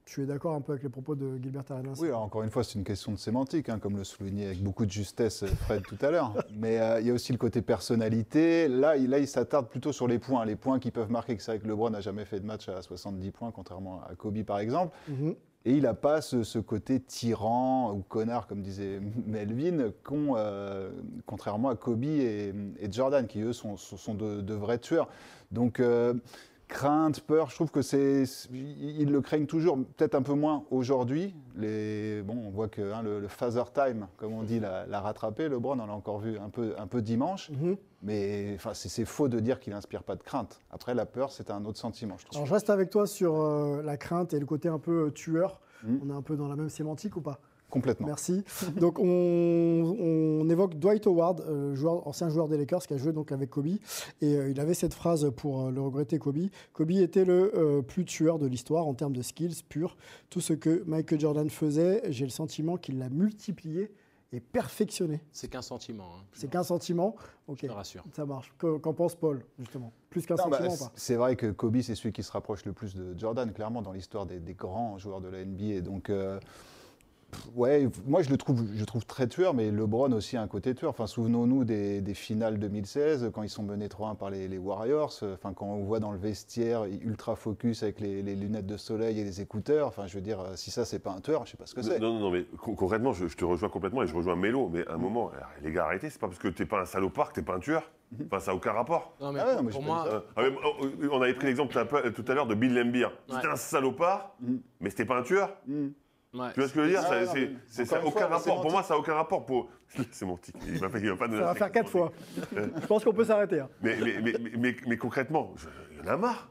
tu es d'accord un peu avec les propos de Gilbert Arenas? Oui, alors, encore une fois, c'est une question de sémantique, hein, comme le soulignait avec beaucoup de justesse Fred tout à l'heure. Mais euh, il y a aussi le côté personnalité. Là, il, là, il s'attarde plutôt sur les points, les points qui peuvent marquer. que C'est vrai que LeBron n'a jamais fait de match à 70 points, contrairement à Kobe par exemple. Mhm. Et il n'a pas ce, côté tyran ou connard, comme disait Melvin, euh, contrairement à Kobe et, Jordan, qui eux sont, de vrais tueurs. Donc, euh, crainte, peur, je trouve que c'est. Ils le craignent toujours, peut-être un peu moins aujourd'hui. Les, bon, on voit que hein, le, le Father Time, comme on dit, l'a, rattrapé. LeBron, on l'a encore vu un peu, un peu dimanche. Mhm. Mais enfin, c'est, faux de dire qu'il n'inspire pas de crainte. Après, la peur, c'est un autre sentiment, je trouve. Alors je reste avec toi sur euh, la crainte et le côté un peu euh, tueur. Mhm. On est un peu dans la même sémantique ou pas? Complètement. Merci. Donc on, on évoque Dwight Howard, euh, joueur, ancien joueur des Lakers qui a joué donc avec Kobe, et euh, il avait cette phrase pour euh, le regretter Kobe. Kobe était le euh, plus tueur de l'histoire en termes de skills purs. Tout ce que Michael Jordan faisait, j'ai le sentiment qu'il l'a multiplié et perfectionné. C'est qu'un sentiment. hein. C'est qu'un sentiment. Ok, Je te rassure. ça marche. Que- Qu'en pense Paul justement? Plus qu'un bah, sentiment ou pas c'est vrai que Kobe, c'est celui qui se rapproche le plus de Jordan, clairement, dans l'histoire des, des grands joueurs de la NBA. Donc, euh, ouais, moi, je le trouve, je trouve très tueur, mais LeBron aussi a un côté tueur. Enfin, souvenons-nous des, des finales 2016, quand ils sont menés 3-1 par les, les Warriors. euh, Enfin, quand on voit dans le vestiaire, ultra focus avec les, les lunettes de soleil et les écouteurs. Enfin, je veux dire, euh, si ça, c'est pas un tueur, je sais pas ce que c'est. Non, non, non, mais con- concrètement, je, je te rejoins complètement et je rejoins Mélo. Mais à un moment, alors, les gars, arrêtez, c'est pas parce que t'es pas un salopard que t'es pas un tueur. Enfin, ça n'a aucun rapport. Non, mais Ah ouais, pour, mais pour moi, Euh, ah, mais, oh, on avait pris l'exemple tout à l'heure de Bill Lambier. C'était Ouais. un salopard, Mm. mais c'était pas un tueur. Hmm. Ouais. Tu vois ce que je veux dire Ah, Ça- c'est- Ça aucun fois, rapport. Pour moi, ça n'a aucun rapport. Pour... C'est mon tic. Il va, pas- il va pas donner Ça va faire quatre fois. Je pense qu'on peut s'arrêter. hein. Mais, mais, mais, mais, mais- mais concrètement, il y en a marre.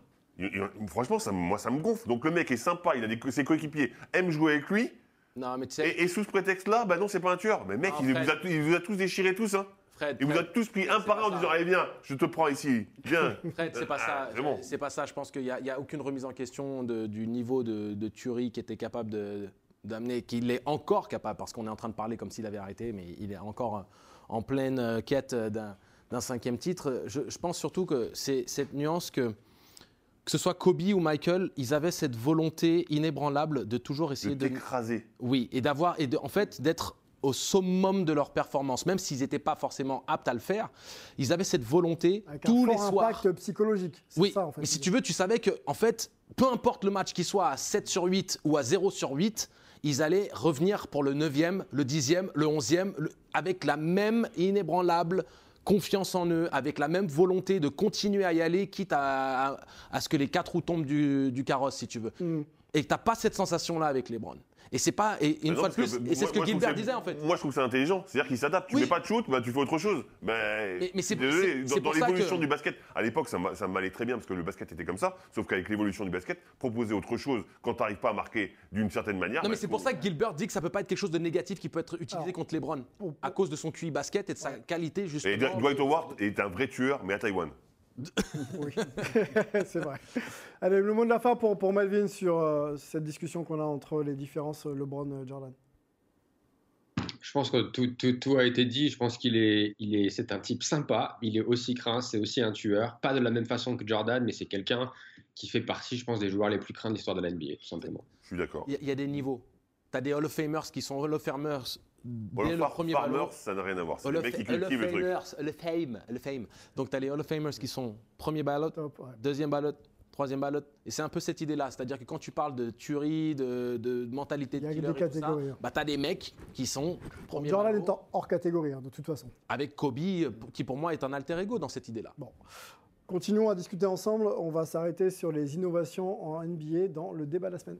Franchement, ça, me- moi, ça me gonfle. Donc le mec est sympa, il a des, ses coéquipiers aiment jouer avec lui. Non, mais Et, et sous ce prétexte-là, bah non, c'est pas un tueur. Mais mec, Non, il, vous a, il vous a tous déchirés tous. Hein. Fred, Il vous a Fred, tous pris un par un en disant. Allez, viens, je te prends ici. Viens. Fred, c'est pas Ah, ça. c'est bon. C'est pas ça. Je pense qu'il n'y a, il y a aucune remise en question de- du niveau de, de tuerie qui était capable de- d'amener, qu'il est encore capable, parce qu'on est en train de parler comme s'il avait arrêté, mais il est encore euh, en pleine euh, quête euh, d'un d'un cinquième titre. Je, je pense surtout que c'est cette nuance que que ce soit Kobe ou Michael, ils avaient cette volonté inébranlable de toujours De essayer de, t'écraser. oui, et d'avoir et de, en fait d'être au summum de leur performance, même s'ils n'étaient pas forcément aptes à le faire, ils avaient cette volonté Avec tous un les soirs. impact psychologique. C'est Oui, ça, en fait. mais si tu veux, tu savais que, en fait, peu importe le match, qu'il soit à 7 sur 8 ou à 0 sur 8, ils allaient revenir pour le 9e, le 10e, le 11e, le- avec la même inébranlable confiance en eux, avec la même volonté de continuer à y aller, quitte à, à- à ce que les quatre roues tombent du, du carrosse, si tu veux. Mm. Et tu n'as pas cette sensation-là avec les Browns. Et c'est pas. Et une Bah non, fois de plus, que et c'est ce que Gilbert disait en fait. Moi, je trouve que c'est intelligent. C'est-à-dire qu'il s'adapte. Tu Oui. mets pas de shoot, bah, tu fais autre chose. Mais, Mais- mais c'est- dans, c'est dans l'évolution que- du basket, à l'époque, ça, m'a- ça m'allait très bien parce que le basket était comme ça. Sauf qu'avec l'évolution du basket, proposer autre chose quand tu n'arrives pas à marquer d'une certaine manière. Non, mais bah, c'est pour ça que Gilbert dit que ça peut pas être quelque chose de négatif qui peut être utilisé Alors, contre les Browns, à cause de son QI basket et de sa qualité justement. Et Dwight Howard est un vrai tueur, mais à Taïwan. Oui, c'est vrai. Allez, le mot de la fin pour, pour Melvin sur euh, cette discussion qu'on a entre les différences euh, LeBron-Jordan. Je pense que tout, tout- tout a été dit. Je pense qu'il est, il est, c'est un type sympa. Il est aussi craint, c'est aussi un tueur. Pas de la même façon que Jordan, mais c'est quelqu'un qui fait partie, je pense, des joueurs les plus craints de l'histoire de la NBA, tout simplement. Je suis d'accord. Il y a- il y, a des niveaux. Tu as des Hall of Famers qui sont Hall of Famers dès Hall le of premier Farmers, ballon. ça n'a rien à voir. C'est le mec qui cultive le truc. Of Fame. Donc tu as les Hall of Famers qui sont premier ballot, Top, ouais. deuxième ballot, troisième ballot. Et c'est un peu cette idée-là. C'est-à-dire que quand tu parles de tuerie, de, mentalité Il y de a killer des et tout ça, catégories, hein. bah, tu as des mecs qui sont premier Jordan ballot, est en- hors catégorie, hein, de toute façon. avec Kobe, qui pour moi est un alter ego dans cette idée-là. Bon. Continuons à discuter ensemble. On va s'arrêter sur les innovations en NBA dans le débat de la semaine.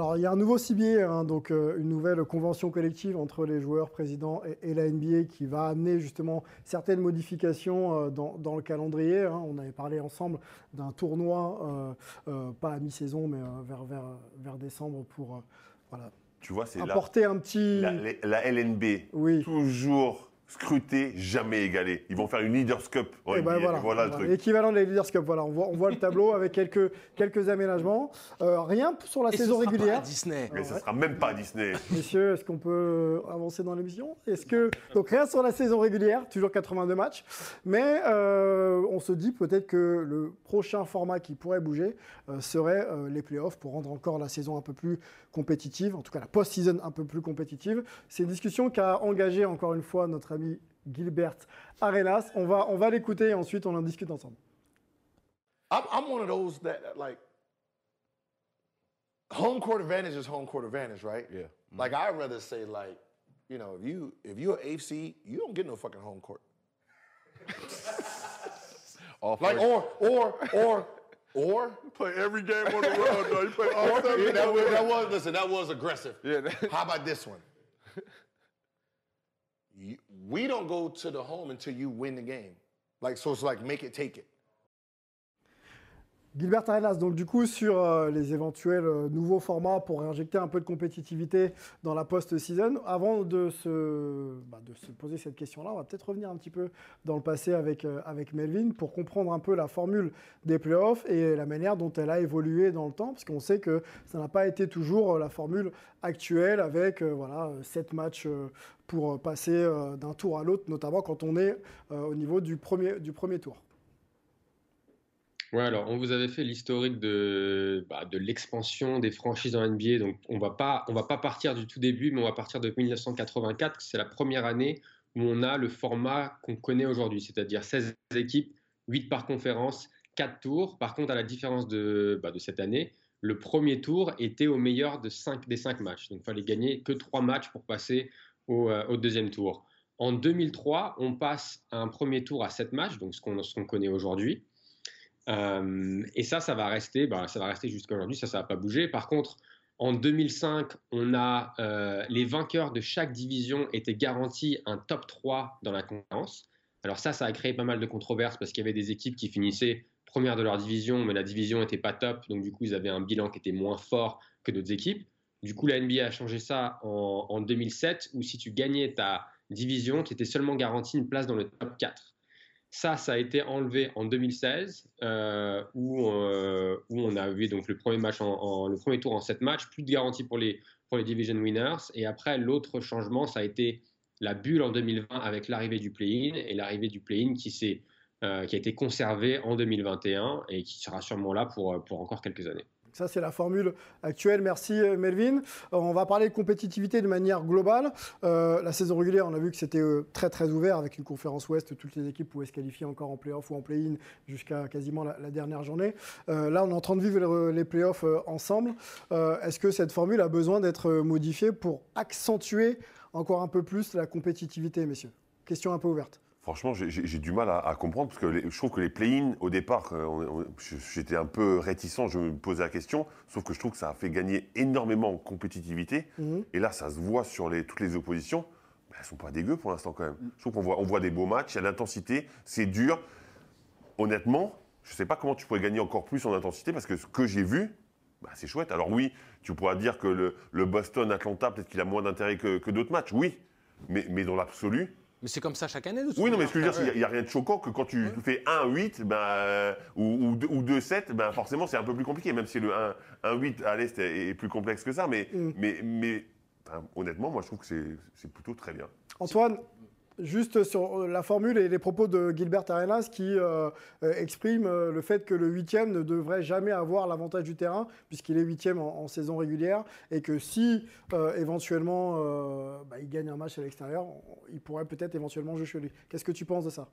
Alors, il y a un nouveau CBA, hein, donc euh, une nouvelle convention collective entre les joueurs, présidents et, et la NBA qui va amener justement certaines modifications euh, dans, dans le calendrier. hein. On avait parlé ensemble d'un tournoi, euh, pas à mi-saison, mais vers, vers, vers décembre pour voilà, Tu vois, c'est apporter un petit. La, la LNB, Oui. toujours scruté, jamais égalé. Ils vont faire une Leaders Cup. en Eh ben voilà, le voilà. truc. L'équivalent des Leaders Cup. Voilà, on voit, on voit le tableau avec quelques, quelques aménagements. Euh, rien sur la Et ce saison sera pas régulière. à Disney. Mais ça sera même pas Disney. Messieurs, est-ce qu'on peut avancer dans l'émission? Est-ce que donc rien sur la saison régulière, toujours 82 matchs, mais euh, on se dit peut-être que le prochain format qui pourrait bouger euh, serait euh, les playoffs pour rendre encore la saison un peu plus compétitive, en tout cas la post-season un peu plus compétitive. C'est une discussion qu'a engagée encore une fois notre ami Gilbert Arenas. On va on va l'écouter et ensuite on en discute ensemble. I'm, I'm one of those that, that, like home court advantage is home court advantage, right? Yeah. Like I'd rather say like, you know, if you if you're AFC, you don't get no fucking home court. like or or or or play every game on the road. No, you play all seven yeah, that, was, that was listen, that was aggressive. Yeah. How about this one? We don't go to the home until you win the game. Like so, it's like make it, take it. Gilbert Arenas, donc du coup sur euh, les éventuels euh, nouveaux formats pour réinjecter un peu de compétitivité dans la post-season. Avant de se, bah, de se poser cette question-là, on va peut-être revenir un petit peu dans le passé avec, euh, avec Melvin pour comprendre un peu la formule des playoffs et la manière dont elle a évolué dans le temps, parce qu'on sait que ça n'a pas été toujours la formule actuelle avec voilà, euh, sept matchs pour passer d'un tour à l'autre, notamment quand on est au niveau du premier, du premier tour. Ouais, alors on vous avait fait l'historique de, bah, de l'expansion des franchises en NBA. Donc on va pas, on va pas partir du tout début, mais on va partir de 1984. C'est la première année où on a le format qu'on connaît aujourd'hui, c'est-à-dire 16 équipes, 8 par conférence, 4 tours. Par contre, à la différence de, bah, de cette année, le premier tour était au meilleur de 5, des 5 matchs. Donc il fallait gagner que 3 matchs pour passer au, euh, au deuxième tour. En 2003, on passe à un premier tour à 7 matchs, donc ce qu'on qu'on connaît aujourd'hui. Euh, et ça, ça va rester, bah, ça va rester jusqu'à aujourd'hui. Ça, ça va pas bouger. Par contre, En 2005, on a euh, les vainqueurs de chaque division étaient garantis un top 3 dans la conférence. Alors ça, ça a créé pas mal de controverses parce qu'il y avait des équipes qui finissaient première de leur division, mais la division n'était pas top, donc du coup, ils avaient un bilan qui était moins fort que d'autres équipes. Du coup, la NBA a changé ça en, en 2007, où si tu gagnais ta division, tu étais seulement garanti une place dans le top 4. Ça, ça a été enlevé en 2016, euh, où, euh, où, on a eu donc le premier, match le premier tour en 7 matchs, plus de garantie pour les, division winners. Et après, l'autre changement, ça a été la bulle en 2020 avec l'arrivée du play-in et l'arrivée du play-in qui, euh, qui a été conservé en 2021 et qui sera sûrement là pour encore quelques années. Ça, c'est la formule actuelle. Merci, Melvin. Euh, on va parler de compétitivité de manière globale. Euh, la saison régulière, on a vu que c'était euh, très, très ouvert avec une conférence Ouest. Toutes les équipes pouvaient se qualifier encore en play-off ou en play-in jusqu'à quasiment la, dernière journée. Euh, là, on est en train de vivre les play-offs euh, ensemble. Euh, Est-ce que cette formule a besoin d'être modifiée pour accentuer encore un peu plus la compétitivité, messieurs? Question un peu ouverte. Franchement, j'ai du mal à, à, comprendre parce que les, je trouve que les play-in, au départ, j'étais un peu réticent, je me posais la question, sauf que je trouve que ça a fait gagner énormément en compétitivité. Mhm. Et là, ça se voit sur les, toutes les oppositions. Ben, elles ne sont pas dégueu pour l'instant quand même. Mm. Je trouve qu'on voit, on voit des beaux matchs, il y a de l'intensité, c'est dur. Honnêtement, je ne sais pas comment tu pourrais gagner encore plus en intensité parce que ce que j'ai vu, bah, c'est chouette. Alors oui, tu pourras dire que le, le Boston-Atlanta, peut-être qu'il a moins d'intérêt que, que d'autres matchs, oui. Mais, mais dans l'absolu, mais c'est comme ça chaque année. De oui, non, mais ce que je veux dire, il n'y a, rien de choquant que quand tu fais 1-8 ben, euh, ou, ou 2-7, ben, forcément, c'est un peu plus compliqué, même si le 1-8 à l'Est est, est, plus complexe que ça. Mais, mm. mais, mais enfin, honnêtement, moi, je trouve que c'est plutôt très bien. Antoine, juste sur la formule et les propos de Gilbert Arenas qui euh, exprime euh, le fait que le huitième ne devrait jamais avoir l'avantage du terrain puisqu'il est huitième en, en, saison régulière et que si euh, éventuellement euh, bah, il gagne un match à l'extérieur, il pourrait peut-être éventuellement jouer chez lui. Qu'est-ce que tu penses de ça?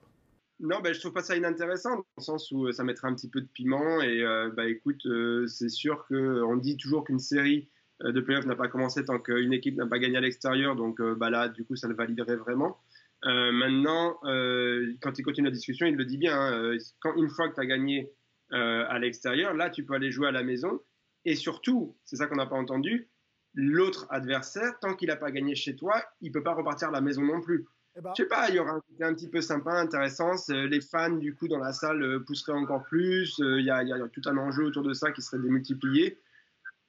Non, ben, je trouve pas ça inintéressant, dans le sens où ça mettrait un petit peu de piment. Et euh, bah, écoute, c'est sûr qu'on dit toujours qu'une série de playoffs n'a pas commencé tant qu'une équipe n'a pas gagné à l'extérieur. Donc bah, là, du coup, ça le validerait vraiment. Euh, maintenant, euh, quand il continue la discussion, il le dit bien. Hein, quand une fois que tu as gagné euh, à l'extérieur, là, tu peux aller jouer à la maison. Et surtout, c'est ça qu'on n'a pas entendu, l'autre adversaire, tant qu'il n'a pas gagné chez toi, il peut pas repartir à la maison non plus. Eh ben... Je sais pas, il y aura un côté un petit peu sympa, intéressant. Les fans, du coup, dans la salle pousseraient encore plus. Il y, y, a tout un enjeu autour de ça qui serait démultiplié.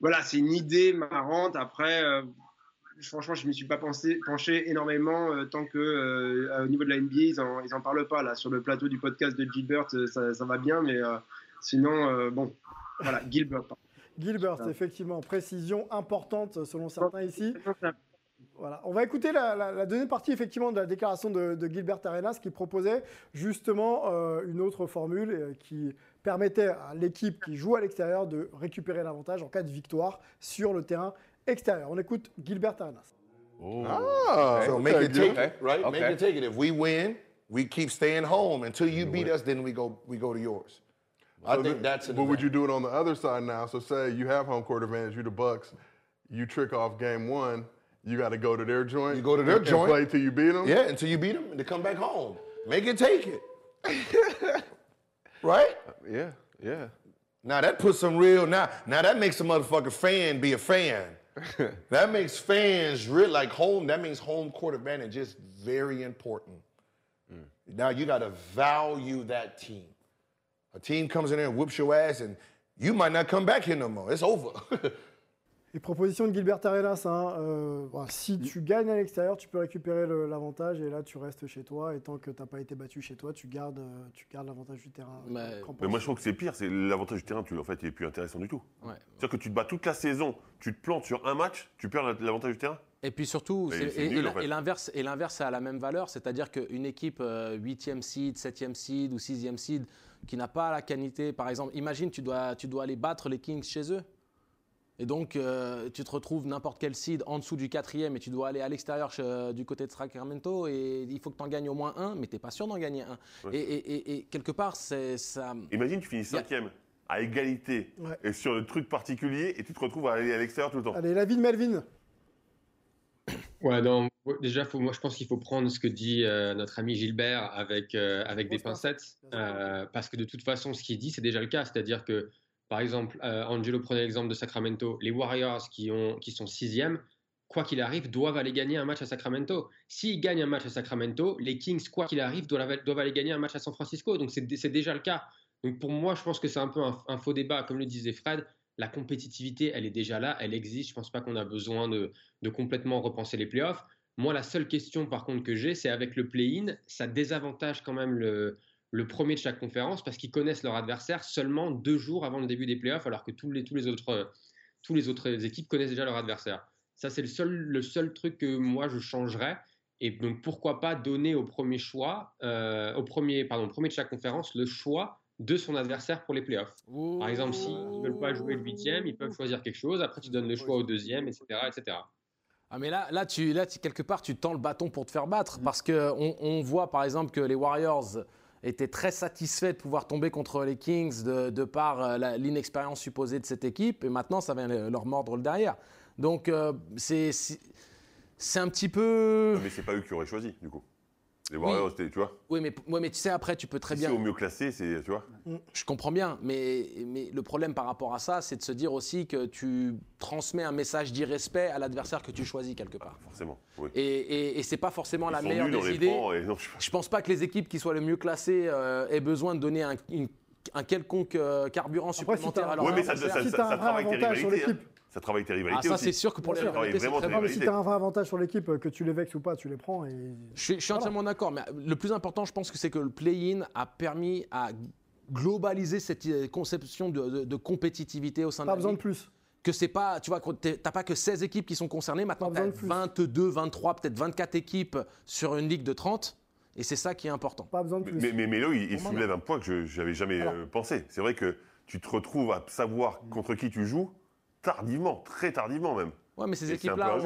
Voilà, c'est une idée marrante. Après, franchement, je ne m'y suis pas pensé, penché énormément euh, tant que euh, au niveau de la NBA, ils en, ils en parlent pas là sur le plateau du podcast de Gilbert, ça, ça va bien, mais euh, sinon, bon, voilà, Gilbert. Gilbert, effectivement, précision importante selon certains ici. Voilà. On va écouter la, la, la, deuxième partie effectivement de la déclaration de, de Gilbert Arenas qui proposait justement euh, une autre formule euh, qui permettait à l'équipe qui joue à l'extérieur de récupérer l'avantage en cas de victoire sur le terrain extérieur. On écoute Gilbert Arenas. Oh. Ah, so make it take it, right? Okay. Make it take it. If we win, we keep staying home until you beat us. Then we go we go to yours. I so think that's. But would you do it on the other side now? So say you have home court advantage, you the Bucks, you trick off game one. You got to go to their joint. You go to their and, joint. And play till you beat them. Yeah, until you beat them, and to come back home. Make it take it. right? Yeah, yeah. Now that puts some real. Now, now that makes a motherfucking fan be a fan. that makes fans real like home. That means home court advantage is very important. Mm. Now you got to value that team. A team comes in there and whoops your ass, and you might not come back here no more. It's over. Les propositions de Gilbert Arenas, hein, euh, bah, si tu gagnes à l'extérieur, tu peux récupérer l'avantage et là tu restes chez toi. Et tant que tu n'as pas été battu chez toi, tu gardes, euh, tu gardes l'avantage du terrain. Mais, mais, moi je trouve que c'est pire, c'est l'avantage du terrain, tu, en fait, il est plus intéressant du tout. Ouais. C'est-à-dire que tu te bats toute la saison, tu te plantes sur un match, tu perds l'avantage du terrain. Et puis surtout, et, l'inverse et l'inverse a la même valeur, c'est-à-dire qu'une équipe 8e seed, 7e seed ou 6e seed qui n'a pas la qualité, par exemple, imagine tu dois, tu dois aller battre les Kings chez eux. Et donc, euh, tu te retrouves n'importe quel seed en dessous du quatrième et tu dois aller à l'extérieur euh, du côté de Sacramento et il faut que tu en gagnes au moins un, mais tu n'es pas sûr d'en gagner un. Ouais. Et, et, et, quelque part, c'est ça. Imagine, tu finis cinquième a... à égalité ouais. et sur le truc particulier et tu te retrouves à aller à l'extérieur tout le temps. Allez, la vie de Melvin. Ouais, non, déjà, faut, moi je pense qu'il faut prendre ce que dit euh, notre ami Gilbert avec, euh, avec des pincettes, euh, parce que de toute façon, ce qu'il dit, c'est déjà le cas, c'est-à-dire que Par exemple, euh, Angelo prenait l'exemple de Sacramento. Les Warriors qui, ont, qui sont sixième, quoi qu'il arrive, doivent aller gagner un match à Sacramento. S'ils gagnent un match à Sacramento, les Kings, quoi qu'il arrive, doivent, doivent aller gagner un match à San Francisco. Donc c'est déjà le cas. Donc pour moi, je pense que c'est un peu un, faux débat. Comme le disait Fred, la compétitivité, elle est déjà là, elle existe. Je ne pense pas qu'on a besoin de, de, complètement repenser les playoffs. Moi, la seule question par contre que j'ai, c'est avec le play-in, ça désavantage quand même le, le premier de chaque conférence parce qu'ils connaissent leur adversaire seulement deux jours avant le début des playoffs, alors que tous les, tous les, autres, tous les autres équipes connaissent déjà leur adversaire. Ça, c'est le seul, le seul truc que moi je changerais. Et donc, pourquoi pas donner au premier choix, euh, au premier, pardon, premier de chaque conférence, le choix de son adversaire pour les playoffs. Par exemple, s'ils ne veulent pas jouer le huitième, ils peuvent choisir quelque chose. Après, tu donnes le choix au deuxième, etc., etc. Ah mais là, là, tu, là quelque part, tu tends le bâton pour te faire battre. Parce qu'on on voit, par exemple, que les Warriors étaient très satisfaits de pouvoir tomber contre les Kings de, par euh, l'inexpérience supposée de cette équipe. Et maintenant, ça vient leur mordre le derrière. Donc, euh, c'est un petit peu... Mais c'est pas eux qui auraient choisi, du coup. Les Warriors, tu vois oui mais, mais tu sais, après, tu peux très bien. C'est au mieux classé, c'est, tu vois Je comprends bien, mais, mais le problème par rapport à ça, c'est de se dire aussi que tu transmets un message d'irrespect à l'adversaire que tu choisis quelque part. Ah, forcément, oui. Et, et, et c'est pas forcément la meilleure des idées. je... pense pas que les équipes qui soient le mieux classées euh, aient besoin de donner un, un quelconque euh, carburant supplémentaire à leur Oui, mais ça, ça, ça, ça travaille tes rivalités. Hein ça travaille tes rivalités. Ah, ça, c'est sûr que pour les rivalités, c'est très. Si tu as un vrai avantage sur l'équipe, que tu les vexes ou pas, tu les prends. Et... Je suis, entièrement d'accord. Mais le plus important, je pense que c'est que le play-in a permis à globaliser cette euh, conception de, compétitivité au sein de la Pas besoin de plus que c'est pas, tu vois, t'as pas que 16 équipes qui sont concernées, maintenant tu as 22, 23, peut-être 24 équipes sur une ligue de 30. Et c'est ça qui est important. Pas besoin de plus. Mais, mais Mélo, il, soulève un point que je n'avais jamais euh, pensé. C'est vrai que tu te retrouves à savoir contre qui tu joues tardivement, très tardivement même. Ouais, mais ces équipes-là,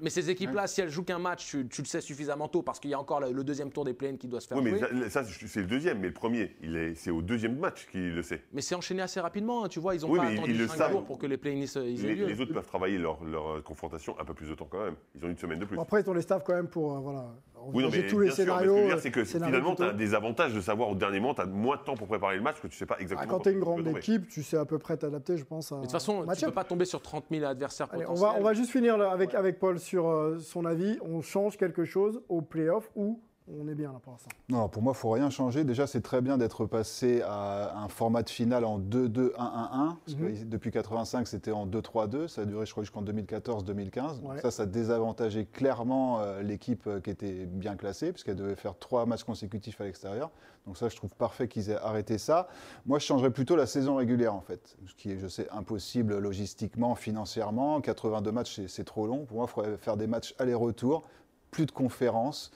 mais ces équipes-là, si elles jouent qu'un match, tu, le sais suffisamment tôt parce qu'il y a encore le, deuxième tour des plaines qui doit se faire. Oui, mais ça, c'est le deuxième, mais le premier, c'est au deuxième match qu'il le sait. Mais c'est enchaîné assez rapidement, hein, tu vois, ils ont pas attendu 5 jours pour que les plaines les, les autres peuvent travailler leur, leur, confrontation un peu plus de temps quand même. Ils ont une semaine de plus. après, ils ont les staffs quand même pour euh, voilà. Oui, non, mais tous les scénarios. ce que je veux dire, c'est que finalement, tu as des avantages de savoir au dernier moment, tu as moins de temps pour préparer le match que tu sais pas ah, exactement. quand tu es une grande équipe, tu sais à peu près t'adapter, je pense. De toute façon, tu peux pas tomber sur 30 000 adversaires potentiels. On va, on va juste finir avec avec Paul sur euh, son avis. On change quelque chose au playoff ou on est bien là pour l'instant. Non, pour moi, il faut rien changer. Déjà, c'est très bien d'être passé à un format de finale en 2-2-1-1-1. Parce que mhm. depuis 85, c'était en 2-3-2. Ça a duré, je crois, jusqu'en 2014-2015. Donc ça, ça désavantageait clairement euh, l'équipe euh, qui était bien classée, puisqu'elle devait faire trois matchs consécutifs à l'extérieur. Donc ça, je trouve parfait qu'ils aient arrêté ça. Moi, je changerais plutôt la saison régulière, en fait. Ce qui est, je sais, impossible logistiquement, financièrement. 82 matchs, c'est trop long. Pour moi, il faudrait faire des matchs aller-retour, plus de conférences.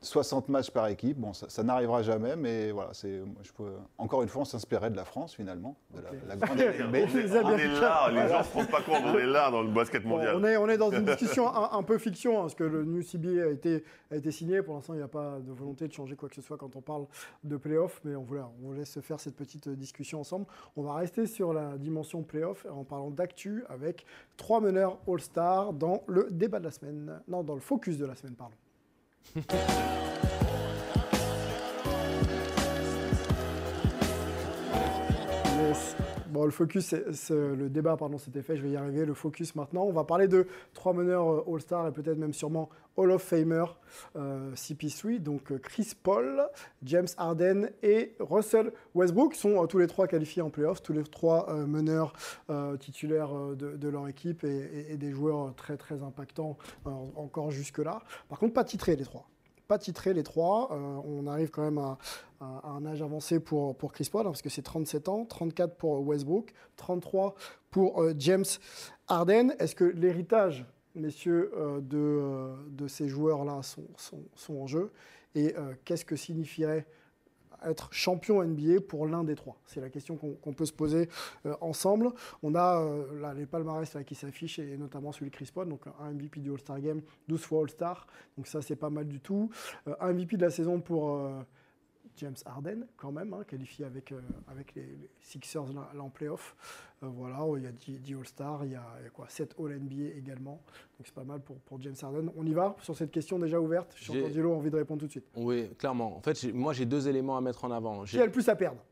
60 euh, matchs par équipe. Bon, ça, n'arrivera jamais, mais voilà, c'est, je peux, encore une fois, on s'inspirait de la France finalement, de la, grande on, est, on est là, les gens ne se rendent pas compte, on est là dans le basket mondial. on, est, on est dans une discussion un, peu fiction, hein, parce que le New CBA a été, a été signé. Pour l'instant, il n'y a pas de volonté de changer quoi que ce soit quand on parle de playoff, mais on, voilà, on vous laisse faire cette petite discussion ensemble. On va rester sur la dimension playoff en parlant d'actu avec trois meneurs All-Star dans le débat de la semaine, non, dans le focus de la semaine, pardon. ¡Suscríbete! Bon, le focus, le débat, pardon, c'était fait, je vais y arriver. Le focus maintenant, on va parler de trois meneurs euh, All-Star et peut-être même sûrement Hall of Famer euh, CP3, donc euh, Chris Paul, James Harden et Russell Westbrook sont tous les trois qualifiés en playoff, tous les trois meneurs titulaires de, leur équipe et, des joueurs très très impactants encore jusque-là. Par contre, pas titrés les trois pas titrés les trois. on arrive quand même à, un âge avancé pour, pour Chris Paul, hein, parce que c'est 37 ans, 34 pour Westbrook, 33 pour euh, James Harden. Est-ce que l'héritage, messieurs, euh, de, euh, de, ces joueurs-là sont, sont, en jeu? Et qu'est-ce que signifierait être champion NBA pour l'un des trois? C'est la question qu'on peut se poser ensemble. On a là, les palmarès là, qui s'affichent, et notamment celui de Chris Paul, donc un MVP du All-Star Game, 12 fois All-Star, donc ça c'est pas mal du tout. un MVP de la saison pour James Harden, quand même, hein, qualifié avec, euh, avec les, Sixers là, en playoff. Euh, voilà, il y a 10, All-Stars, il y a, quoi, 7 All-NBA également. Donc c'est pas mal pour, pour, James Harden. On y va sur cette question déjà ouverte? Je suis envie de répondre tout de suite. Oui, clairement. En fait, moi, j'ai deux éléments à mettre en avant. Qui a le plus à perdre?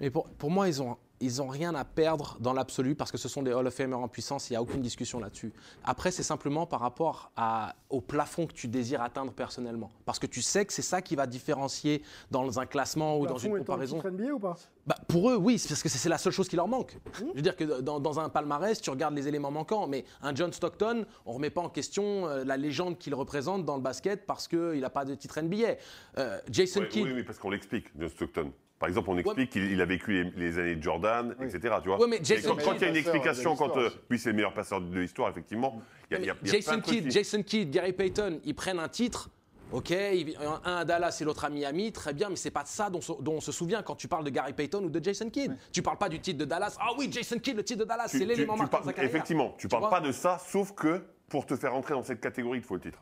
Et pour, pour moi, ils ont ils n'ont rien à perdre dans l'absolu parce que ce sont des Hall of Famers en puissance, il n'y a aucune discussion là-dessus. Après, c'est simplement par rapport à- au plafond que tu désires atteindre personnellement. Parce que tu sais que c'est ça qui va différencier dans un classement ou dans Plafond une comparaison. titre NBA ou pas? Bah, pour eux, oui, parce que c'est la seule chose qui leur manque. Je veux dire que dans, dans un palmarès, tu regardes les éléments manquants, mais un John Stockton, on ne remet pas en question euh, la légende qu'il représente dans le basket parce qu'il n'a pas de titre NBA. Euh, Jason Ouais, Kidd, Oui, oui, parce qu'on l'explique, John Stockton. Par exemple, on explique qu'il il a vécu les, les années de Jordan, etc. Tu vois Ouais, mais Jason quand, quand il y a une Kidd- explication, quand euh, lui c'est le meilleur passeur de l'histoire, effectivement, il y a, il y a- il y a plein Jason Kidd, qui- Jason Kidd, Gary Payton, ils prennent un titre. Ok, un à Dallas et l'autre à Miami, très bien, mais c'est pas de ça dont, on se souvient quand tu parles de Gary Payton ou de Jason Kidd. Tu parles pas du titre de Dallas. Ah oui, Jason Kidd, le titre de Dallas, tu- c'est tu- l'élément tu marquant de parles- sa carrière. Effectivement, tu parles vois pas de ça, sauf que pour te faire entrer dans cette catégorie, il te faut le titre.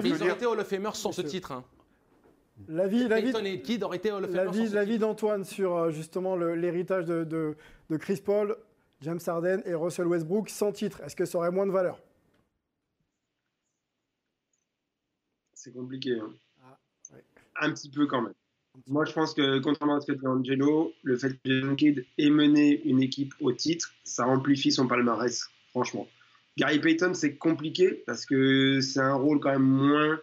Vie, ils auraient été Hall of sans ce titre. Hein. La vie, la et été la la d'Antoine sur euh, justement l'héritage de, de- de Chris Paul, James Harden et Russell Westbrook sans titre. Est-ce que ça aurait moins de valeur? C'est compliqué. hein. Ah, ouais. Un petit peu quand même. Moi, je pense que, contrairement à ce que dit Angelo, le fait que Jason Kidd ait mené une équipe au titre, ça amplifie son palmarès, franchement. Gary Payton, c'est compliqué parce que c'est un rôle quand même moins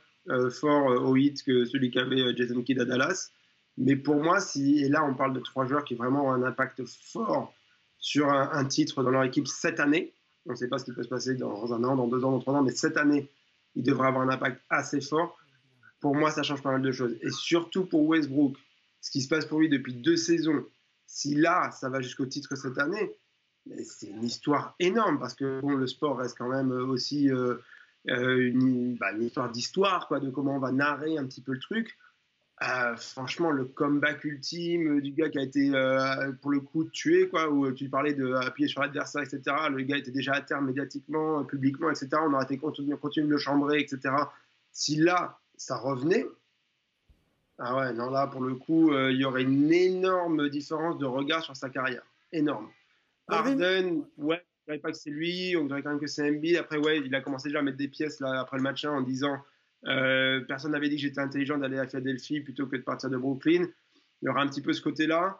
fort euh, au hit que celui qu'avait euh, Jason Kidd à Dallas. Mais pour moi, si, et là, on parle de trois joueurs qui vraiment ont un impact fort sur un, titre dans leur équipe cette année. On ne sait pas ce qui peut se passer dans un an, dans deux ans, dans trois ans, mais cette année, il devrait avoir un impact assez fort pour moi, ça change pas mal de choses. Et surtout pour Westbrook, ce qui se passe pour lui depuis deux saisons, si là, ça va jusqu'au titre cette année, c'est une histoire énorme parce que bon, le sport reste quand même aussi euh, euh, une, bah, une histoire d'histoire, quoi, de comment on va narrer un petit peu le truc. Euh, franchement, le comeback ultime du gars qui a été euh, pour le coup tué, quoi, où tu parlais de appuyer sur l'adversaire, etc. Le gars était déjà à terme médiatiquement, publiquement, etc. On aurait été continué, continué de le chambrer, etc. Si là, ça revenait, ah ouais, non, là, pour le coup, euh, il y aurait une énorme différence de regard sur sa carrière. Énorme. Harden, ouais, je dirais pas que c'est lui, on dirait quand même que c'est Embiid. Après, ouais, il a commencé déjà à mettre des pièces là, après le match 1 en disant euh, personne n'avait dit que j'étais intelligent d'aller à Philadelphie plutôt que de partir de Brooklyn. Il y aura un petit peu ce côté-là.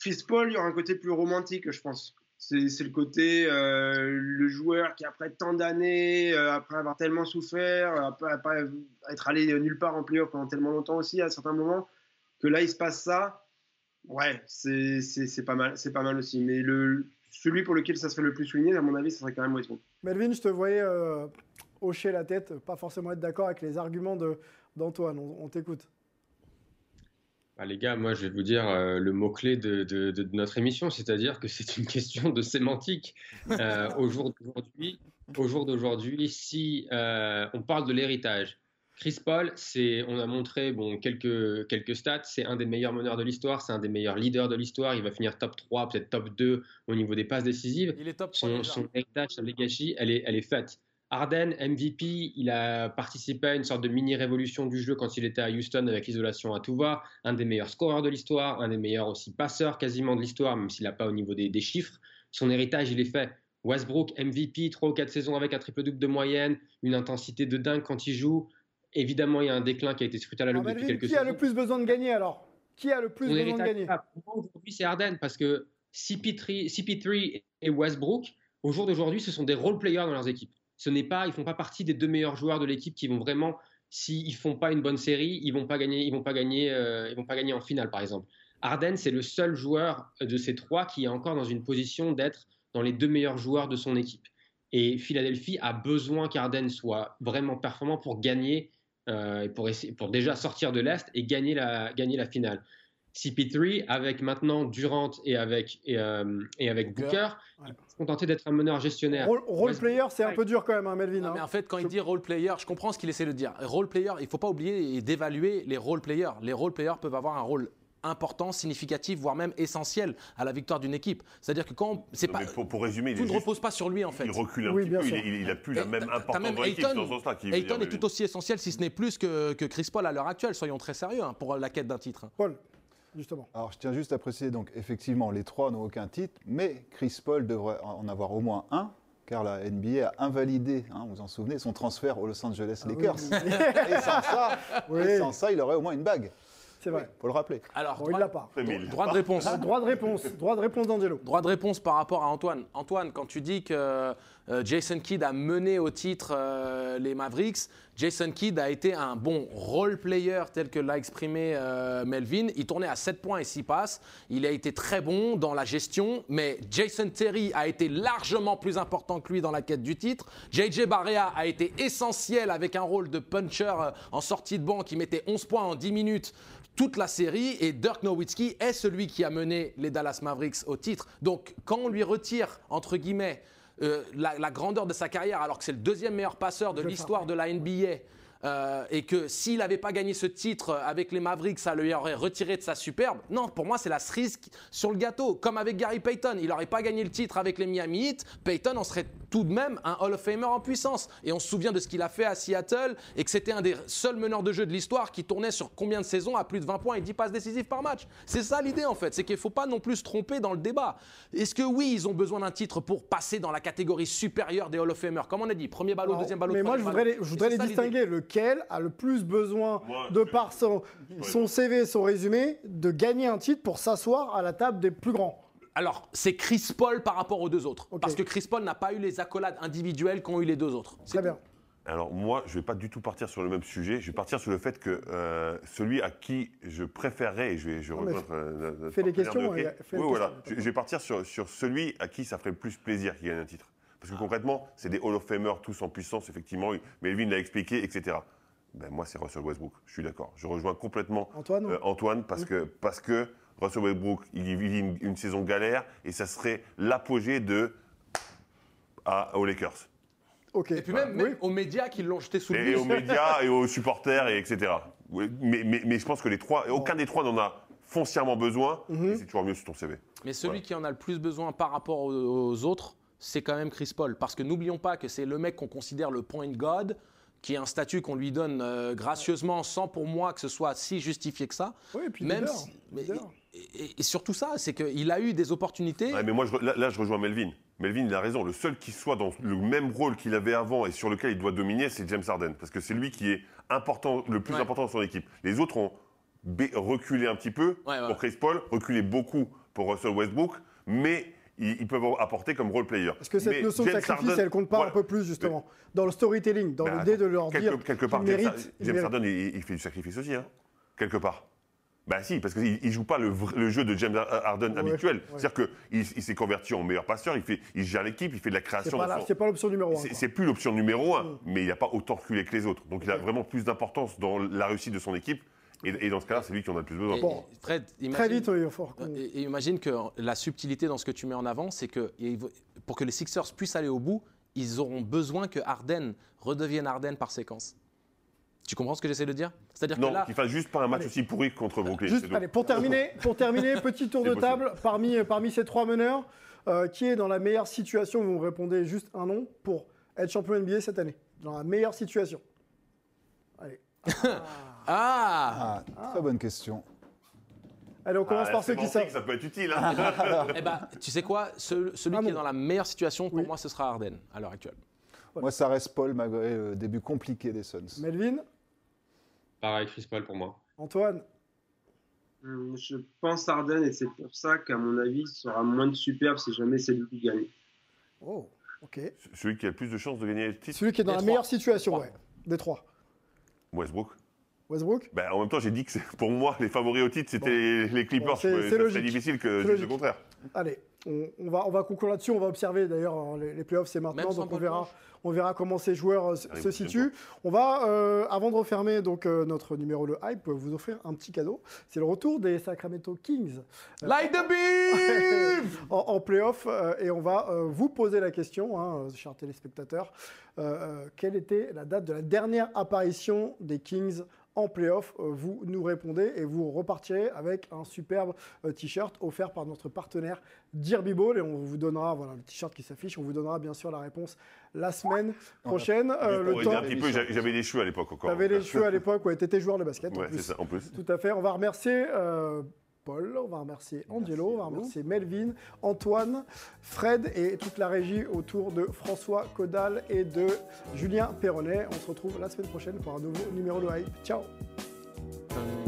Chris Paul, il y aura un côté plus romantique, je pense. C'est le côté, euh, le joueur qui, après tant d'années, euh, après avoir tellement souffert, après, être allé nulle part en playoff pendant tellement longtemps aussi, à certains moments, que là, il se passe ça. Ouais, c'est pas, mal- c'est pas mal aussi. Mais le, celui pour lequel ça serait le plus souligné, à mon avis, ce serait quand même Westbrook. Melvin, je te voyais euh, hocher la tête, pas forcément être d'accord avec les arguments d'Antoine. On, on t'écoute. Ah, les gars, moi je vais vous dire euh, le mot-clé de, de- de notre émission, c'est-à-dire que c'est une question de sémantique. Euh, au jour d'aujourd'hui, au jour d'aujourd'hui, si euh, on parle de l'héritage, Chris Paul, c'est, on a montré bon, quelques, quelques stats, c'est un des meilleurs meneurs de l'histoire, c'est un des meilleurs leaders de l'histoire, il va finir top 3, peut-être top 2 au niveau des passes décisives. Il est top 3 Son, déjà. son héritage, sa legacy, elle est, elle est faite. Harden, MVP, il a participé à une sorte de mini-révolution du jeu quand il était à Houston avec l'isolation à tout va. Un des meilleurs scoreurs de l'histoire, un des meilleurs aussi passeurs quasiment de l'histoire, même s'il n'a pas au niveau des, des chiffres. Son héritage, il est fait. Westbrook, MVP, 3 ou 4 saisons avec un triple-double de moyenne, une intensité de dingue quand il joue. Évidemment, il y a un déclin qui a été scruté à la loupe depuis quelques qui a le plus besoin de gagner alors? Qui a le plus besoin de gagner? Pour moi, aujourd'hui, c'est Harden parce que CP3, CP3 et Westbrook, au jour d'aujourd'hui, ce sont des role players dans leurs équipes. Ce n'est pas, ils font pas partie des deux meilleurs joueurs de l'équipe qui vont vraiment, s'ils font pas une bonne série, ils vont pas gagner, ils vont pas gagner, euh, ils vont pas gagner en finale, par exemple. Harden, c'est le seul joueur de ces trois qui est encore dans une position d'être dans les deux meilleurs joueurs de son équipe. Et Philadelphie a besoin qu'Arden soit vraiment performant pour gagner, et pour, essayer, pour déjà sortir de l'Est et gagner la, gagner la finale. CP3, avec maintenant Durant et avec, et, euh, et avec Booker, peut se contenter d'être un meneur gestionnaire. Role, player, c'est un peu dur quand même, hein, Melvin. Non, hein. mais en fait, quand il dit role player, je comprends ce qu'il essaie de dire. Role player, il ne faut pas oublier et d'évaluer les role players. Les role players peuvent avoir un rôle important, significatif, voire même essentiel à la victoire d'une équipe. C'est-à-dire que quand c'est pas pour, pour résumer, il, tout ne juste- repose pas sur lui en fait. il recule un Oui, petit peu. Il, il- il a plus la même importance même dans l'équipe. Dans ce sens-là Ayton dire, est tout aussi essentiel, si ce n'est plus que, que Chris Paul à l'heure actuelle. Soyons très sérieux hein, pour la quête d'un titre. Paul, justement. Alors, je tiens juste à préciser, donc, effectivement, les trois n'ont aucun titre, mais Chris Paul devrait en avoir au moins un, car la NBA a invalidé, hein, vous vous en souvenez, son transfert aux Los Angeles Ah Lakers. oui. et, sans ça, Oui. et sans ça, il aurait au moins une bague. C'est vrai. Faut le rappeler. Alors, Bon, droit, il l'a pas. droit de réponse. Ah, droit de réponse. Droit de réponse d'Angelo. Droit de réponse par rapport à Antoine. Antoine, quand tu dis que euh, Jason Kidd a mené au titre euh, les Mavericks, Jason Kidd a été un bon role player tel que l'a exprimé euh, Melvin. Il tournait à 7 points et 6 passes. Il a été très bon dans la gestion, mais Jason Terry a été largement plus important que lui dans la quête du titre. JJ Barrea a été essentiel avec un rôle de puncher euh, en sortie de banc qui mettait 11 points en 10 minutes toute la série et Dirk Nowitzki est celui qui a mené les Dallas Mavericks au titre. Donc quand on lui retire, entre guillemets, euh, la, la grandeur de sa carrière alors que c'est le deuxième meilleur passeur de l'histoire de la NBA euh, et que s'il n'avait pas gagné ce titre avec les Mavericks, ça lui aurait retiré de sa superbe. Non, pour moi, c'est la cerise sur le gâteau. Comme avec Gary Payton, il n'aurait pas gagné le titre avec les Miami Heat. Payton en serait tout de même un Hall of Famer en puissance. Et on se souvient de ce qu'il a fait à Seattle et que c'était un des seuls meneurs de jeu de l'histoire qui tournait sur combien de saisons à plus de 20 points et 10 passes décisives par match. C'est ça l'idée en fait, c'est qu'il ne faut pas non plus se tromper dans le débat. Est-ce que oui, ils ont besoin d'un titre pour passer dans la catégorie supérieure des Hall of Famer Comme on a dit, premier ballot, Alors, deuxième ballot, mais moi, je voudrais les, je voudrais distinguer. Lequel a le plus besoin, de par son, son CV, son résumé, de gagner un titre pour s'asseoir à la table des plus grands Alors, c'est Chris Paul par rapport aux deux autres. Parce que Chris Paul n'a pas eu les accolades individuelles qu'ont eu les deux autres. Très bien. Alors moi, je ne vais pas du tout partir sur le même sujet. Je vais partir sur le fait que euh, celui à qui je préférerais, et je vais je Non, euh, notre fais les questions, de hockey. et fais les Oui, voilà. questions. Je, je vais partir sur, sur celui à qui ça ferait le plus plaisir qu'il gagne un titre. Parce que concrètement, c'est des Hall of Famers tous en puissance, effectivement. Melvin l'a expliqué, etc. Ben, moi, c'est Russell Westbrook. Je suis d'accord. Je rejoins complètement Antoine euh, Antoine parce que, parce que Russell Westbrook, il vit une, une saison galère et ça serait l'apogée de à, aux Lakers. Et puis même, même aux médias qui l'ont jeté sous le Et aux médias et aux supporters, et etc. Mais, mais, mais je pense que les trois, aucun des trois n'en a foncièrement besoin. Mhm. et C'est toujours mieux sur ton CV. Mais celui Voilà. qui en a le plus besoin par rapport aux, aux autres, c'est quand même Chris Paul. Parce que n'oublions pas que c'est le mec qu'on considère le point god, qui est un statut qu'on lui donne euh, gracieusement, sans pour moi que ce soit si justifié que ça. Oui, et puis Même leader, si- mais- leader. et, surtout ça, c'est qu'il a eu des opportunités. Ouais, mais moi, je là, là, je rejoins Melvin. Melvin, il a raison. Le seul qui soit dans le même rôle qu'il avait avant et sur lequel il doit dominer, c'est James Harden. Parce que c'est lui qui est important, le plus Ouais. important dans son équipe. Les autres ont reculé un petit peu Ouais, ouais. pour Chris Paul, reculé beaucoup pour Russell Westbrook, mais ils, peuvent apporter comme role player. Est-ce que cette Mais notion de sacrifice, elle compte pas voilà. un peu plus, justement Dans le storytelling, dans Bah, l'idée de leur quelque, dire quelque part, James, méritent- ils James il, il fait du sacrifice aussi, hein, quelque part. Bah si, parce qu'il ne joue pas le, le jeu de James Harden Ouais, habituel. ouais. C'est-à-dire qu'il il s'est converti en meilleur passeur, il, fait, il gère l'équipe, il fait de la création. c'est pas l'option numéro un. C'est plus l'option numéro un, Mm. mais il n'a pas autant reculé que les autres. Donc il a vraiment plus d'importance dans la réussite de son équipe. Et, et dans ce cas-là, c'est lui qui en a le plus besoin. Et- Bon. Très imagine- vite, oui, falloir qu'on- Et, et imagine que la subtilité dans ce que tu mets en avant, c'est que pour que les Sixers puissent aller au bout, ils auront besoin que Harden redevienne Harden par séquence. Tu comprends ce que j'essaie de dire? C'est-à-dire Non, que là, qu'il fasse juste pas un match Allez. aussi pourri contre Brooklyn. Juste, allez, pour terminer, pour terminer, petit tour de possible. table parmi, parmi ces trois meneurs. euh, qui est dans la meilleure situation Vous me répondez juste un nom pour être champion NBA cette année. Dans la meilleure situation. Allez. ah, Ah, très bonne question. Allez, on commence Ah, par ceux qui savent. Ça peut être utile. hein. eh ben, tu sais quoi Ce- Celui Ah qui est bon. dans la meilleure situation, pour Oui. moi, ce sera Harden à l'heure actuelle. Moi, ça reste Paul, malgré le début compliqué des Suns. Melvin, Pareil, Chris Paul pour moi. Antoine, Hum, Je pense Arden et c'est pour ça qu'à mon avis, ce sera moins de superbe si jamais c'est lui qui gagne. oh, ok. Celui qui a le plus de chances de gagner le titre, Celui qui est dans Des la trois. meilleure situation, Trois. ouais. Des trois. Westbrook. Westbrook? Ben, en même temps, j'ai dit que pour moi, les favoris au titre, c'était les- les Clippers. Bon, c'est- difficile que je dise le contraire. Allez, on, on va, on va conclure là-dessus. On va observer d'ailleurs hein, les, les playoffs, c'est maintenant, donc on verra, on verra comment ces joueurs euh, se- Allez, se prochaine situent. On va, euh, avant de refermer donc euh, notre numéro le hype, vous offrir un petit cadeau. C'est le retour des Sacramento Kings Light the beam en, en playoff euh, et on va euh, vous poser la question, hein, chers téléspectateurs, euh, euh, quelle était la date de la dernière apparition des Kings en playoff Euh, Vous nous répondez et vous repartirez avec un superbe euh, t-shirt offert par notre partenaire Derby Ball et on vous donnera voilà le t-shirt qui s'affiche, on vous donnera bien sûr la réponse la semaine prochaine. Euh, Juste le pour aider temps, j'avais des cheveux à l'époque encore. tu avais les cheveux à l'époque, ouais, tu étais joueur de basket. en Ouais, plus. c'est ça, en plus. Tout à fait. On va remercier euh, Paul, on va remercier Angelo, on va remercier Melvin, Antoine, Fred et toute la régie autour de François Caudal et de Julien Perronnet. On se retrouve la semaine prochaine pour un nouveau numéro de Hype. Ciao tum.